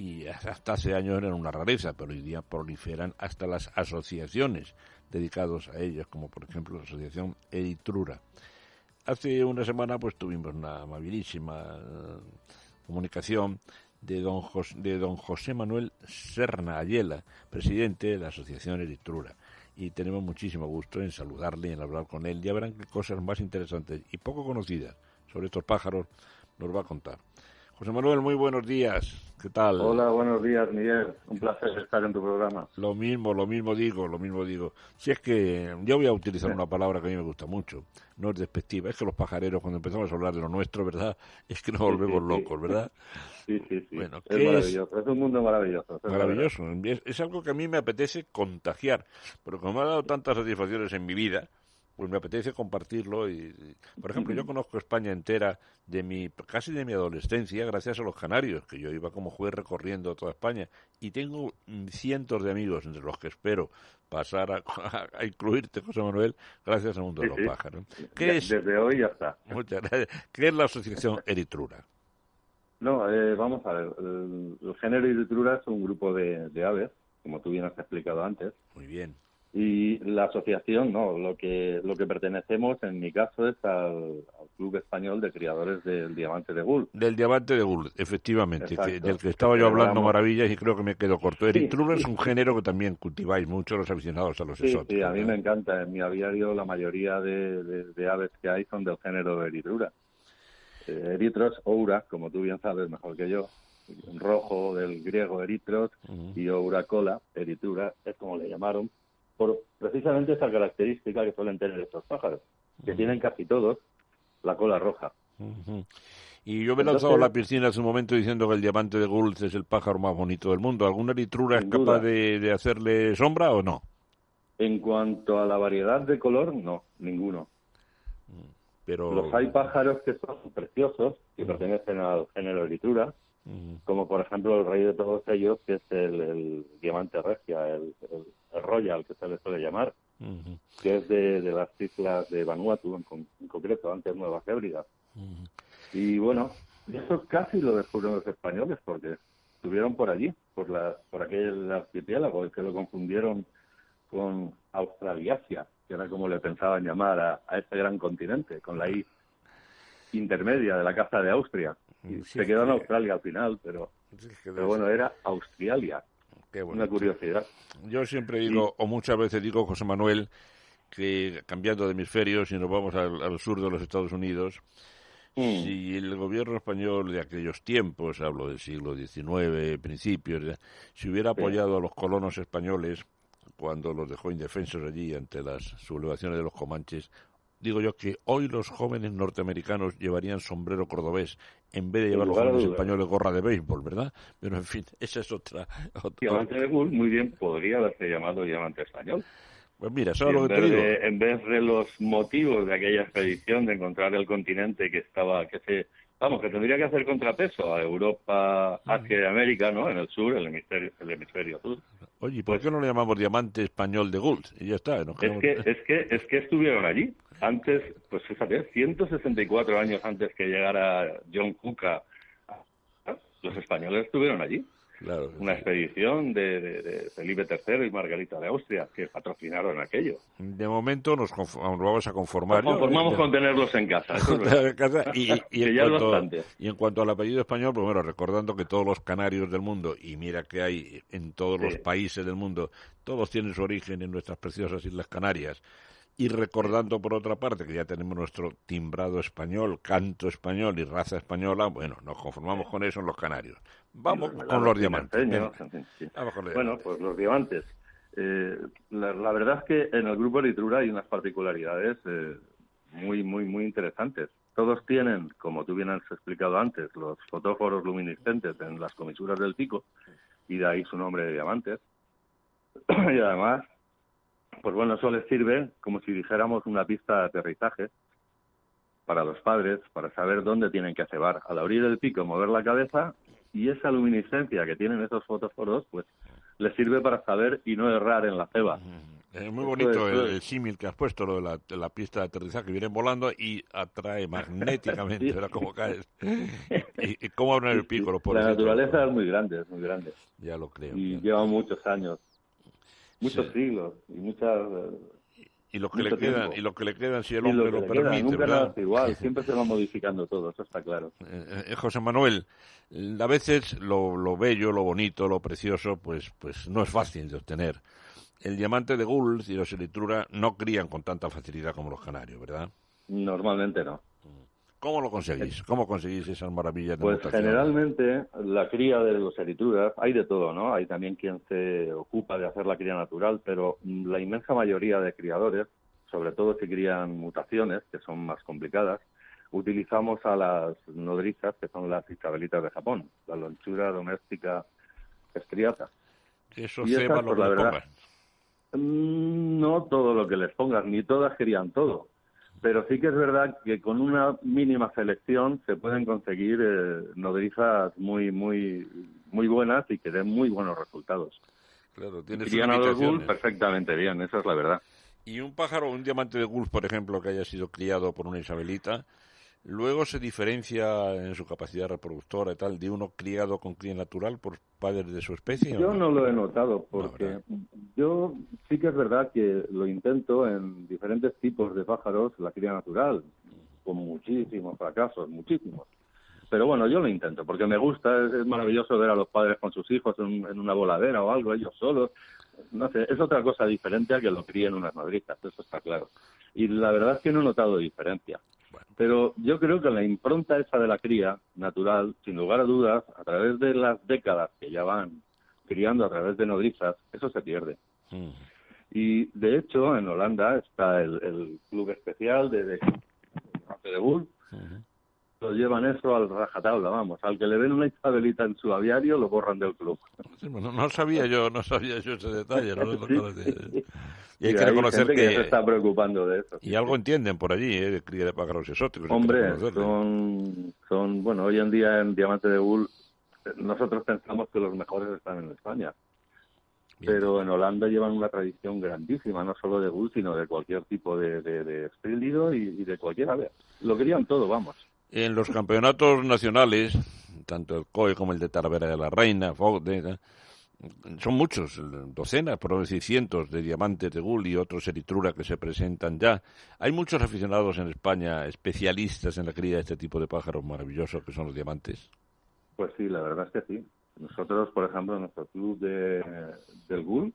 y hasta hace años eran una rareza, pero hoy día proliferan hasta las asociaciones dedicadas a ellas, como por ejemplo la Asociación Eritrura. Hace una semana pues tuvimos una amabilísima eh, comunicación de don, Jos- de don José Manuel Serna Ayela, presidente de la Asociación Eritrura. Y tenemos muchísimo gusto en saludarle en hablar con él. Ya verán cosas más interesantes y poco conocidas sobre estos pájaros nos va a contar. José Manuel, muy buenos días. ¿Qué tal? Hola, buenos días, Miguel. Un placer estar en tu programa. Lo mismo, lo mismo digo, lo mismo digo. Si es que yo voy a utilizar una palabra que a mí me gusta mucho, no es despectiva, es que los pajareros cuando empezamos a hablar de lo nuestro, ¿verdad? Es que nos volvemos sí, sí. locos, ¿verdad? Sí, sí, sí. Bueno, es maravilloso. Es un mundo maravilloso. es Maravilloso. Es, es algo que a mí me apetece contagiar, pero como me ha dado tantas satisfacciones en mi vida, pues me apetece compartirlo. Y, y, por ejemplo, yo conozco España entera de mi casi de mi adolescencia gracias a los canarios, que yo iba como juez recorriendo toda España y tengo mm, cientos de amigos entre los que espero pasar a, a incluirte, José Manuel, gracias al mundo Sí, de sí. los pájaros. Ya- ¿Qué es? Desde hoy ya está. Muchas gracias. ¿Qué es la asociación Eritrura? No, eh, vamos a ver. El, el género Eritrura es un grupo de, de aves, como tú bien has explicado antes. Muy bien. Y la asociación, no, lo que lo que pertenecemos, en mi caso, es al, al Club Español de Criadores del Diamante de Gull. Del diamante de Gould, efectivamente, que- del que estaba yo hablando Celebramos- maravillas y creo que me quedo corto. Sí. Eritrura es un género que también cultiváis mucho los aficionados a los Sí, exóticos. sí, a mí me encanta. En mi aviario la mayoría de, de- de aves que hay son del género Eritrura. Eh, eritros, oura, como tú bien sabes mejor que yo, rojo del griego eritros y oura cola, eritura, es como le llamaron, por precisamente esa característica que suelen tener estos pájaros, que tienen casi todos la cola roja. Ujú. Y yo me he lanzado a la piscina hace un momento diciendo que el diamante de Gould es el pájaro más bonito del mundo. ¿Alguna eritrura es capaz de, de hacerle sombra o no? En cuanto a la variedad de color, no, ninguno. Pero... Los hay pájaros que son preciosos, que pertenecen al género Ujú. como por ejemplo el rey de todos ellos, que es el, el diamante regia, el royal, que se le suele llamar, que es de, de las islas de Vanuatu, en, con- en concreto, antes Nueva Hébridas. Y bueno, eso casi lo descubrieron los españoles, porque estuvieron por allí, por, la, por aquel archipiélago, y que lo confundieron con Australiasia, que era como le pensaban llamar a, a este gran continente, con la I intermedia de la casa de Austria. Y Sí, se quedó en Australia al final, pero bueno, era Australia. Qué Una curiosidad. Yo siempre digo, o muchas veces digo, José Manuel, que cambiando de hemisferio, si nos vamos al, al sur de los Estados Unidos, Mm. si el gobierno español de aquellos tiempos, hablo del siglo XIX, principios, si hubiera Sí. apoyado a los colonos españoles cuando los dejó indefensos allí ante las sublevaciones de los comanches, digo yo que hoy los jóvenes norteamericanos llevarían sombrero cordobés en vez de llevar los jóvenes españoles gorra de béisbol, ¿verdad? Pero en fin, esa es otra. otra- Diamante de Gull muy bien podría haberse llamado diamante español. Pues mira, Y ¿sabes lo en, que te vez digo? de, en vez de los motivos de aquella expedición de encontrar el continente que estaba, que se, vamos, que tendría que hacer contrapeso a Europa, Asia y América, ¿no? En el sur, el hemisferio, el hemisferio sur. Oye, ¿y ¿por qué no le llamamos diamante español de Gould? Y ya está. nos Es que, es que, es que estuvieron allí. Antes, pues fíjate, 164 años antes que llegara John Cook a- los españoles estuvieron allí. Claro, Una expedición de, de- de Felipe III y Margarita de Austria que patrocinaron aquello. De momento nos, nos vamos a conformar. Nos conformamos con tenerlos en casa. en casa, y, en cuanto, y en cuanto al apellido español, pues bueno, recordando que todos los canarios del mundo, y mira que hay en todos los Sí. países del mundo, todos tienen su origen en nuestras preciosas Islas Canarias. Y recordando por otra parte que ya tenemos nuestro timbrado español, canto español y raza española, bueno, nos conformamos con eso en los canarios. Vamos con los diamantes. sí. Vamos con los Bueno, pues los diamantes. Eh, la, la verdad es que en el grupo Eritrura hay unas particularidades eh, muy, muy, muy interesantes. Todos tienen, como tú bien has explicado antes, los fotóforos luminiscentes en las comisuras del pico, y de ahí su nombre de diamantes. y además, pues bueno, eso les sirve como si dijéramos una pista de aterrizaje para los padres, para saber dónde tienen que cebar. Al abrir el pico, mover la cabeza y esa luminiscencia que tienen esos fotóforos, pues les sirve para saber y no errar en la ceba. Es muy bonito es, el, símil que has puesto, lo de la, de la pista de aterrizaje, que vienen volando y atrae magnéticamente, ¿verdad? Cómo caes. Y, y cómo abren el pico los La naturaleza es muy grande, es muy grande. Ya lo creo. Y lleva muchos años, muchos Sí. siglos y muchas... eh, Y lo que le quedan, tiempo. y lo que le quedan si el hombre lo, queda, permite, nunca ¿verdad? nada igual, siempre se va modificando todo, eso está claro. Eh, eh, José Manuel, a veces lo, lo bello, lo bonito, lo precioso, pues, pues no es fácil de obtener. El diamante de Gulf y los elitrura no crían con tanta facilidad como los canarios, ¿verdad? Normalmente no. ¿Cómo lo conseguís? ¿Cómo conseguís esas maravillas de Pues mutación? generalmente la cría de los eritruras, hay de todo, ¿no? Hay también quien se ocupa de hacer la cría natural, pero mm, la inmensa mayoría de criadores, sobre todo si crían mutaciones, que son más complicadas, utilizamos a las nodrizas, que son las isabelitas de Japón, la lonchura doméstica estriata. Eso Y ceba lo pues, que la verdad. Mm, No todo lo que les pongas, ni todas querían todo. Pero sí que es verdad que con una mínima selección se pueden conseguir eh, nodrizas muy, muy, muy buenas y que den muy buenos resultados. Claro, tiene sus bull perfectamente bien, esa es la verdad. Y un pájaro, un diamante de Gulf, por ejemplo, que haya sido criado por una isabelita, luego se diferencia en su capacidad reproductora y tal de uno criado con cría natural por padres de su especie. ¿o Yo no? no lo he notado porque yo sí que es verdad que lo intento en diferentes tipos de pájaros, la cría natural, con muchísimos fracasos, muchísimos. Pero bueno, yo lo intento porque me gusta, es, es maravilloso ver a los padres con sus hijos en, en una voladera o algo, ellos solos. No sé, es otra cosa diferente a que lo críen unas madrizas, eso está claro. Y la verdad es que no he notado diferencia. Pero yo creo que la impronta esa de la cría natural, sin lugar a dudas, a través de las décadas que ya van criando a través de nodrizas, eso se pierde. Mm. Y de hecho, en Holanda está el, el club especial de, de, de Bull. Lo llevan eso al rajatabla, vamos. Al que le ven una isabelita en su aviario, lo borran del club. Sí, bueno, no sabía yo, no sabía yo ese detalle. ¿no? Sí, Y hay Y que reconocer gente que, se está preocupando de eso. y algo entienden por allí, ¿eh? de cría de pájaros exóticos. Hombre, son, son, bueno, hoy en día en Diamante de Bull, nosotros pensamos que los mejores están en España. Pero en Holanda llevan una tradición grandísima, no solo de Bull, sino de cualquier tipo de, de, de y de cualquier ave. Lo querían todo, vamos. En los campeonatos nacionales, tanto el COE como el de Talavera de la Reina, de- son muchos, docenas, por decir cientos de diamantes de Gull y otros eritrura que se presentan ya. Hay muchos aficionados en España especialistas en la cría de este tipo de pájaros maravillosos que son los diamantes. Pues sí, la verdad es que sí. Nosotros, por ejemplo, en nuestro club de, del GUL,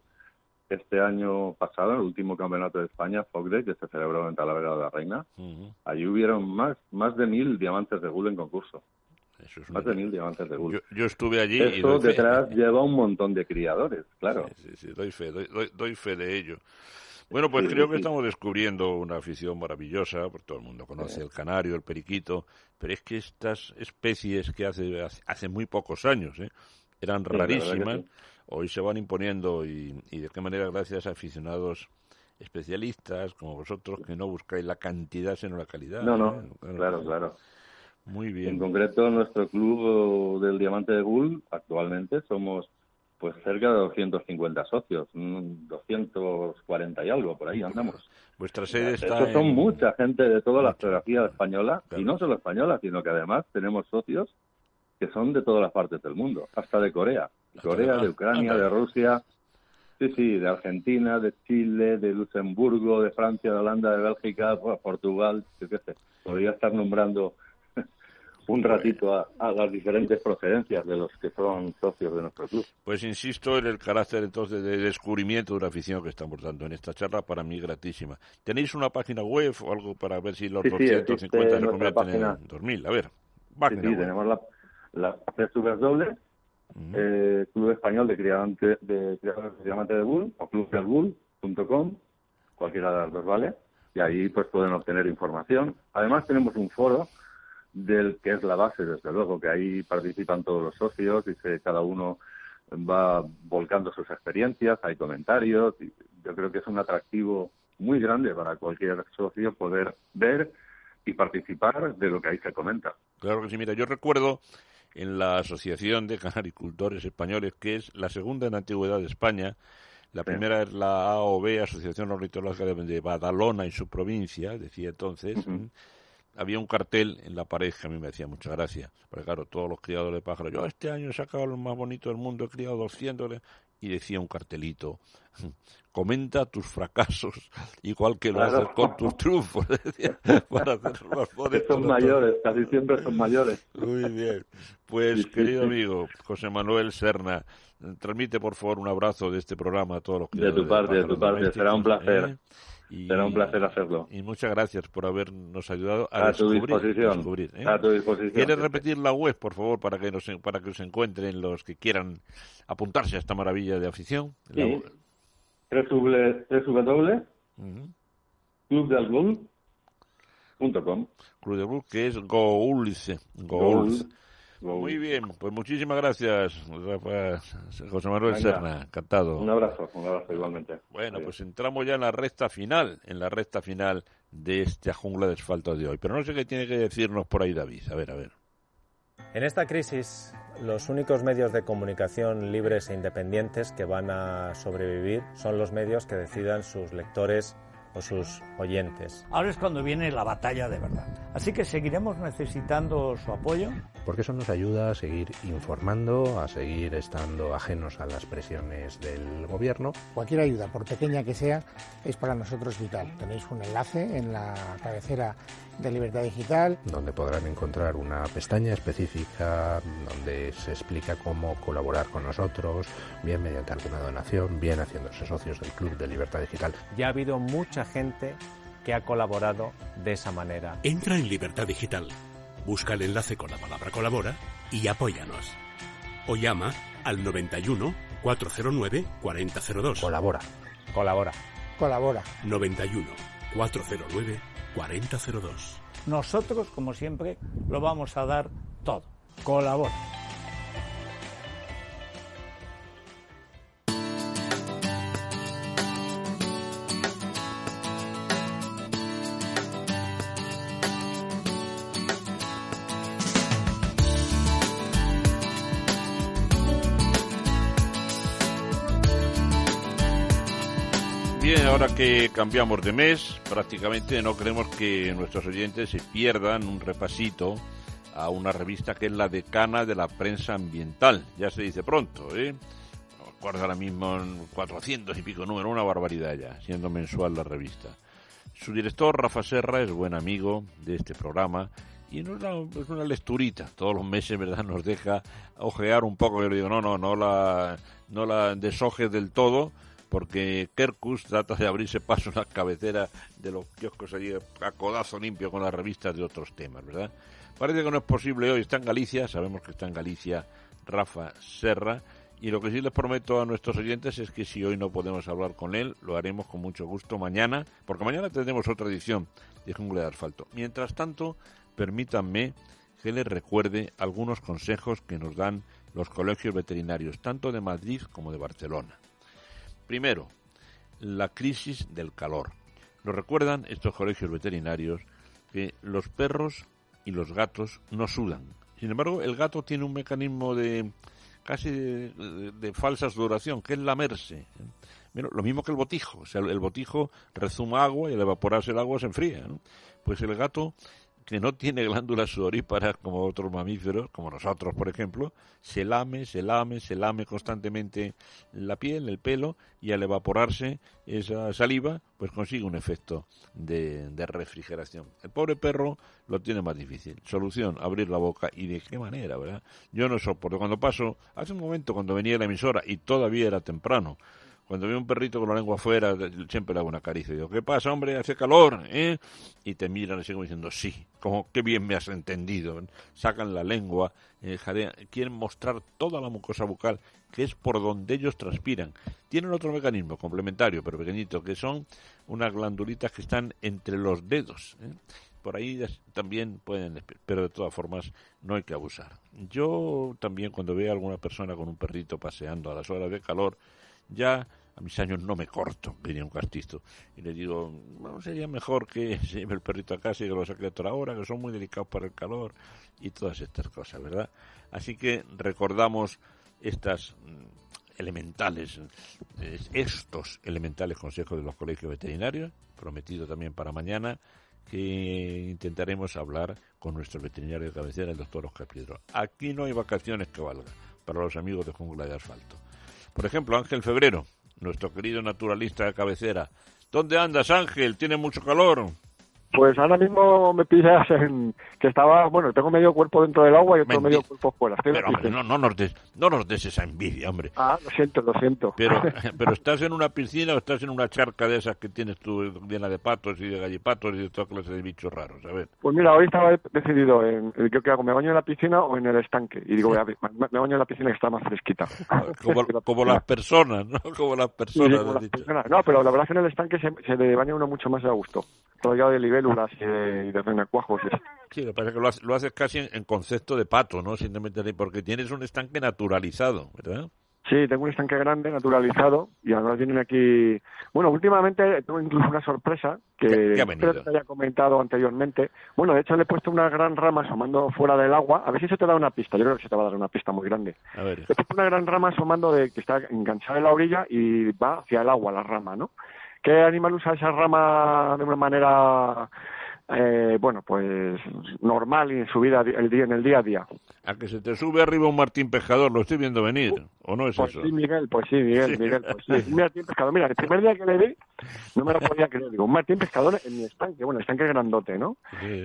este año pasado, el último campeonato de España, Fogde, que se celebró en Talavera de la Reina, allí hubieron más, más de mil diamantes de GUL en concurso. más de mil diamantes de GUL. Yo, yo estuve allí y Esto fe. detrás lleva un montón de criadores, claro. Sí, sí, doy fe, doy, doy- doy fe de ello. Bueno, pues Sí, creo que sí. estamos descubriendo una afición maravillosa, porque todo el mundo conoce el canario, el periquito, pero es que estas especies que hace, hace, hace muy pocos años ¿eh? eran rarísimas. Hoy se van imponiendo y, y de qué manera gracias a aficionados especialistas como vosotros que no buscáis la cantidad sino la calidad. No, no, ¿eh? claro, claro. Muy En bien. concreto, nuestro club del Diamante de GUL, actualmente somos pues cerca de 250 socios, mm, 240 y algo, por ahí andamos. Vuestra sede está Estos son en- mucha gente de toda la geografía española, y no solo española, sino que además tenemos socios que son de todas las partes del mundo, hasta de Corea. De Corea, de Ucrania, de Rusia, sí, sí, de Argentina, de Chile, de Luxemburgo, de Francia, de Holanda, de Bélgica, Portugal, yo qué sé. Podría estar nombrando un ratito a, a las diferentes procedencias de los que son socios de nuestro club. Pues insisto en el carácter entonces de descubrimiento de una afición que estamos dando en esta charla, para mí gratísima. ¿Tenéis una página web o algo para ver si los Sí, sí, 250 existe se nuestra convierten página. en 2000? A ver, Sí, página sí, web. tenemos la, la eh, Club Español de, Criadores de Diamante de Bull o clubdelbull.com, cualquiera de las dos vale, y ahí pues pueden obtener información. Además tenemos un foro del que es la base, desde luego, que ahí participan todos los socios y se, cada uno va volcando sus experiencias, hay comentarios, y yo creo que es un atractivo muy grande para cualquier socio poder ver y participar de lo que ahí se comenta. Claro que sí, mira, yo recuerdo en la Asociación de Canaricultores Españoles, que es la segunda en antigüedad de España, la primera es la AOB, Asociación Ornitológica de Badalona y su provincia, decía entonces. Había un cartel en la pared que a mí me hacía mucha gracia. Porque claro, todos los criadores de pájaros, yo este año he sacado lo más bonito del mundo, he criado 200 y decía un cartelito, comenta tus fracasos igual que lo haces con tus trufos para hacer Son mayores, casi siempre son mayores. Muy bien. Pues, querido amigo José Manuel Serna, transmite por favor un abrazo de este programa a todos los De tu parte, de, tu parte, será un placer. ¿eh? Será un placer hacerlo. Y muchas gracias por habernos ayudado a, descubrir, tu disposición. ¿eh? A tu disposición. ¿Quieres repetir la web, por favor, para que nos, para que os encuentren los que quieran apuntarse a esta maravilla de afición? Sí. Www. Clubdelbull.com Club de que es Goulz. Goulz. Muy bien, pues muchísimas gracias, José Manuel Serna, encantado. Un abrazo, un abrazo igualmente. Bueno, pues entramos ya en la recta final, en la recta final de esta jungla de asfalto de hoy. Pero no sé qué tiene que decirnos por ahí David, a ver, a ver. En esta crisis, los únicos medios de comunicación libres e independientes que van a sobrevivir son los medios que decidan sus lectores o sus oyentes. Ahora es cuando viene la batalla de verdad. Así que seguiremos necesitando su apoyo. Porque eso nos ayuda a seguir informando, a seguir estando ajenos a las presiones del gobierno. Cualquier ayuda, por pequeña que sea, es para nosotros vital. Tenéis un enlace en la cabecera de Libertad Digital. Donde podrán encontrar una pestaña específica donde se explica cómo colaborar con nosotros, bien mediante alguna donación, bien haciéndose socios del Club de Libertad Digital. Ya ha habido mucha gente que ha colaborado de esa manera. Entra en Libertad Digital, busca el enlace con la palabra colabora y apóyanos. O llama al 91 409 4002. Colabora. Colabora. Colabora. 91 409 4002. Nosotros, como siempre, lo vamos a dar todo. Colabora. Ahora que cambiamos de mes, prácticamente no queremos que nuestros oyentes se pierdan un repasito a una revista que es la decana de la prensa ambiental. Ya se dice pronto, ¿eh? Recuerdo ahora mismo en 400 y pico número, una barbaridad ya, siendo mensual la revista. Su director, Rafa Serra, es buen amigo de este programa y no es una, lecturita. Todos los meses, ¿verdad?, nos deja ojear un poco. Yo le digo, no, no, no la, no la desojes del todo, porque Kerkus trata de abrirse paso en la cabecera de los kioscos allí a codazo limpio con las revistas de otros temas, ¿verdad? Parece que no es posible hoy, está en Galicia, sabemos que está en Galicia Rafa Serra, y lo que sí les prometo a nuestros oyentes es que si hoy no podemos hablar con él, lo haremos con mucho gusto mañana, porque mañana tendremos otra edición de Jungle de Asfalto. Mientras tanto, permítanme que les recuerde algunos consejos que nos dan los colegios veterinarios, tanto de Madrid como de Barcelona. Primero, la crisis del calor. Nos recuerdan estos colegios veterinarios que los perros y los gatos no sudan. Sin embargo, el gato tiene un mecanismo de casi de, falsa sudoración, que es lamerse. lo mismo que el botijo. El botijo rezuma agua y al evaporarse el agua se enfría. Pues el gato que no tiene glándulas sudoríparas como otros mamíferos, como nosotros, por ejemplo, se lame, se lame, se lame constantemente la piel, el pelo, y al evaporarse esa saliva, pues consigue un efecto de, de refrigeración. El pobre perro lo tiene más difícil. Solución, abrir la boca. ¿Y de qué manera, verdad? Yo no soporto. Cuando paso, hace un momento cuando venía la emisora, y todavía era temprano, cuando veo un perrito con la lengua afuera, siempre le hago una caricia. Y digo, ¿qué pasa, hombre? Hace calor, ¿eh? Y te miran así como diciendo, sí, como qué bien me has entendido. Sacan la lengua, eh, quieren mostrar toda la mucosa bucal, que es por donde ellos transpiran. Tienen otro mecanismo complementario, pero pequeñito, que son unas glandulitas que están entre los dedos. ¿eh? por ahí también pueden, pero de todas formas no hay que abusar. Yo también cuando veo a alguna persona con un perrito paseando a las horas de calor, ya a mis años no me corto, diría un castizo, y le digo, bueno, sería mejor que se lleve el perrito a casa y que lo saque a otra hora, que son muy delicados para el calor y todas estas cosas, ¿verdad? Así que recordamos estas mm, elementales, estos elementales consejos de los colegios veterinarios, prometido también para mañana, que intentaremos hablar con nuestro veterinario de cabecera, el doctor Oscar Piedro. Aquí no hay vacaciones que valga para los amigos de Jungla de Asfalto. Por ejemplo, Ángel Febrero, nuestro querido naturalista de cabecera. ¿Dónde andas, Ángel? ¿Tiene mucho calor? Pues ahora mismo me pillas en que estaba, bueno, tengo medio cuerpo dentro del agua y otro Mentira. medio cuerpo fuera. Estoy Pero, hombre, no, no, nos des, no nos des esa envidia, hombre. Ah, lo siento, lo siento. Pero, pero ¿estás en una piscina o estás en una charca de esas que tienes tú llena de patos y de gallipatos y de toda clase de bichos raros? A ver. Pues mira, hoy estaba decidido en, en ¿qué, hago? ¿Me baño en la piscina o en el estanque? Y digo, ver, me, me baño en la piscina que está más fresquita. Como, como las personas, ¿no? Como las Sí, personas. como has las personas. No, pero la verdad es que en el estanque se, se le baña uno mucho más a gusto. Rodeado de libélulas y de, y de renacuajos. Sí, lo que pasa es que lo haces, lo haces casi en, en concepto de pato, ¿no? Simplemente porque tienes un estanque naturalizado, ¿verdad? Sí, tengo un estanque grande, naturalizado, y ahora vienen aquí... Bueno, últimamente tengo incluso una sorpresa que creo que te había comentado anteriormente. Bueno, de hecho le he puesto una gran rama asomando fuera del agua. A ver si eso te da una pista. Yo creo que se te va a dar una pista muy grande. A ver. Le he puesto una gran rama asomando de que está enganchada en la orilla y va hacia el agua la rama, ¿no? ¿Qué animal usa esa rama de una manera, eh, bueno, pues normal y en su vida, el día, en el día a día? A que se te sube arriba un Martín Pescador, lo estoy viendo venir, ¿o no es Pues eso? sí, Miguel, pues sí, Miguel, Sí. Miguel, pues sí. Un Martín Pescador, mira, el primer día que le vi, no me lo podía creer. Digo, un Martín Pescador en mi estanque, bueno, estanque grandote, ¿no?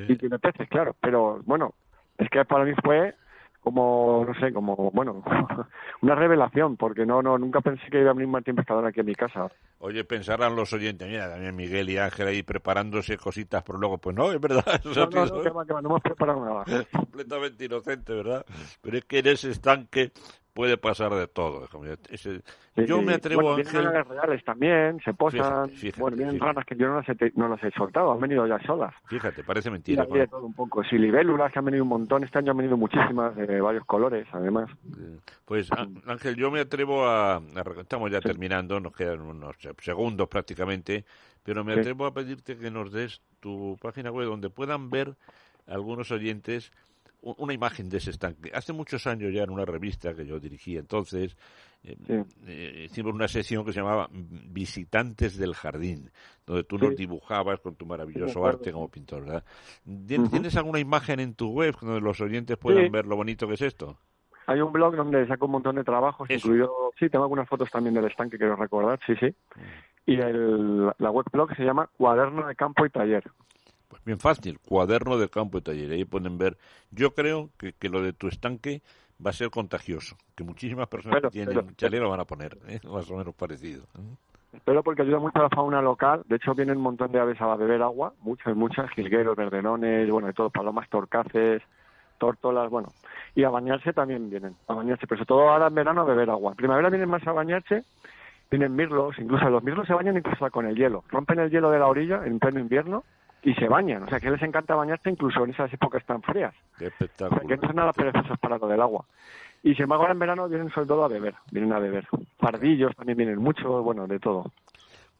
Y tiene peces, claro, pero bueno, es que para mí fue como, no sé, como, bueno, una revelación, porque no, no, nunca pensé que iba a venir Martín Pescador aquí en mi casa. Oye, pensarán los oyentes, mira, también Miguel y Ángel ahí preparándose cositas, pero luego, pues no, es verdad. No, no, no, que va, que va, no hemos preparado nada. completamente inocente, ¿verdad? Pero es que en ese estanque puede pasar de todo. ese- Sí, yo sí. me atrevo, Bueno, vienen Ángel, ranas reales también, se posan. Fíjate, fíjate, bueno, vienen fíjate. ranas que yo no las, he, no las he soltado, han venido ya solas. fíjate, parece Y mentira. de todo un poco. Sí, libélulas que han venido un montón. Este año han venido muchísimas, de varios colores, además. Pues Á- Ángel, yo me atrevo a, a- estamos ya terminando, nos quedan unos segundos prácticamente, pero me Sí. atrevo a pedirte que nos des tu página web donde puedan ver algunos oyentes una imagen de ese estanque. Hace muchos años ya en una revista que yo dirigía entonces, eh, eh, hicimos una sección que se llamaba Visitantes del Jardín, donde tú nos Sí. dibujabas con tu maravilloso arte como pintor, ¿verdad? ¿Tienes alguna imagen en tu web donde los oyentes puedan ver lo bonito que es esto? Hay un blog donde saco un montón de trabajos, incluido... Sí, tengo algunas fotos también del estanque, quiero recordar, sí, sí. Y el, la web blog se llama Cuaderno de Campo y Taller. Pues bien fácil, cuaderno de campo y taller. Ahí pueden ver. Yo creo que, que lo de tu estanque va a ser contagioso. Que muchísimas personas Pero- que tienen pero- van a poner, ¿eh? más o menos parecido. ¿eh? Espero porque ayuda mucho a la fauna local. De hecho, vienen un montón de aves a beber agua, muchas, muchas, jilgueros, verdenones, bueno, de todo, palomas, torcaces, tórtolas, bueno. Y a bañarse también vienen, a bañarse, pero sobre todo ahora en verano a beber agua. En primavera vienen más a bañarse, vienen mirlos, incluso los mirlos se bañan incluso con el hielo. Rompen el hielo de la orilla en pleno invierno y se bañan. O sea, que les encanta bañarse incluso en esas épocas tan frías. Qué O sea, que no son nada perezosos para lo del agua. Y sin embargo, ahora en verano vienen sobre todo a beber, vienen a beber. Pardillos también vienen mucho, bueno, de todo.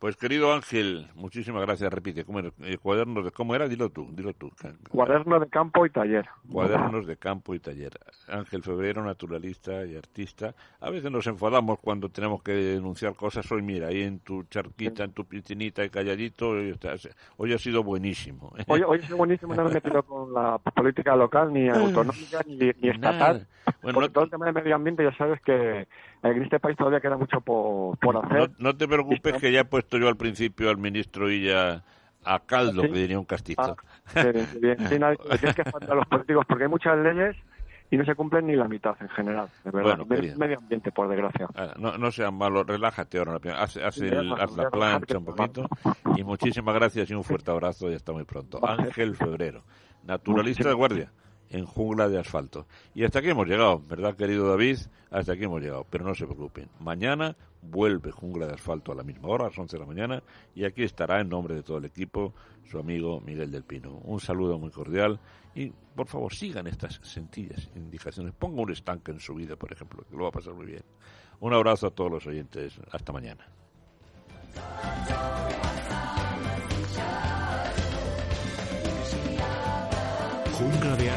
Pues querido Ángel, muchísimas gracias. Repite, ¿cómo era? Eh, cuadernos de, ¿cómo era? Dilo tú, dilo tú. Cuaderno de campo y taller. Cuadernos de campo y taller. Ángel Febrero, naturalista y artista. A veces nos enfadamos cuando tenemos que denunciar cosas. Hoy, mira, ahí en tu charquita, en tu piscinita y calladito, hoy, estás- hoy ha sido buenísimo. ¿eh? Hoy, hoy es buenísimo no me he metido con la política local, ni autonómica, ni, ni estatal. Bueno, todo el tema del medio ambiente, ya sabes que en este país todavía queda mucho por, por No, hacer. no te preocupes que ya he puesto yo al principio al ministro Illa a caldo, ¿Sí? que diría un castizo. Ah, qué bien. Sí, tienes que faltar a los políticos porque hay muchas leyes y no se cumplen ni la mitad en general, de verdad. Bueno, Medio- medio ambiente, por desgracia. Ah, No, no seas malo, relájate ahora. Haz, haz Sí, el- haz la plancha un poquito. Y muchísimas gracias y un fuerte abrazo y hasta muy pronto. Ángel Febrero, naturalista de guardia. En Jungla de Asfalto. Y hasta aquí hemos llegado, ¿verdad, querido David? Hasta aquí hemos llegado. Pero no se preocupen. Mañana vuelve Jungla de Asfalto a la misma hora, a las 11 de la mañana, y aquí estará en nombre de todo el equipo su amigo Miguel del Pino. Un saludo muy cordial y, por favor, sigan estas sencillas indicaciones. Ponga un estanque en su vida, por ejemplo, que lo va a pasar muy bien. Un abrazo a todos los oyentes. Hasta mañana.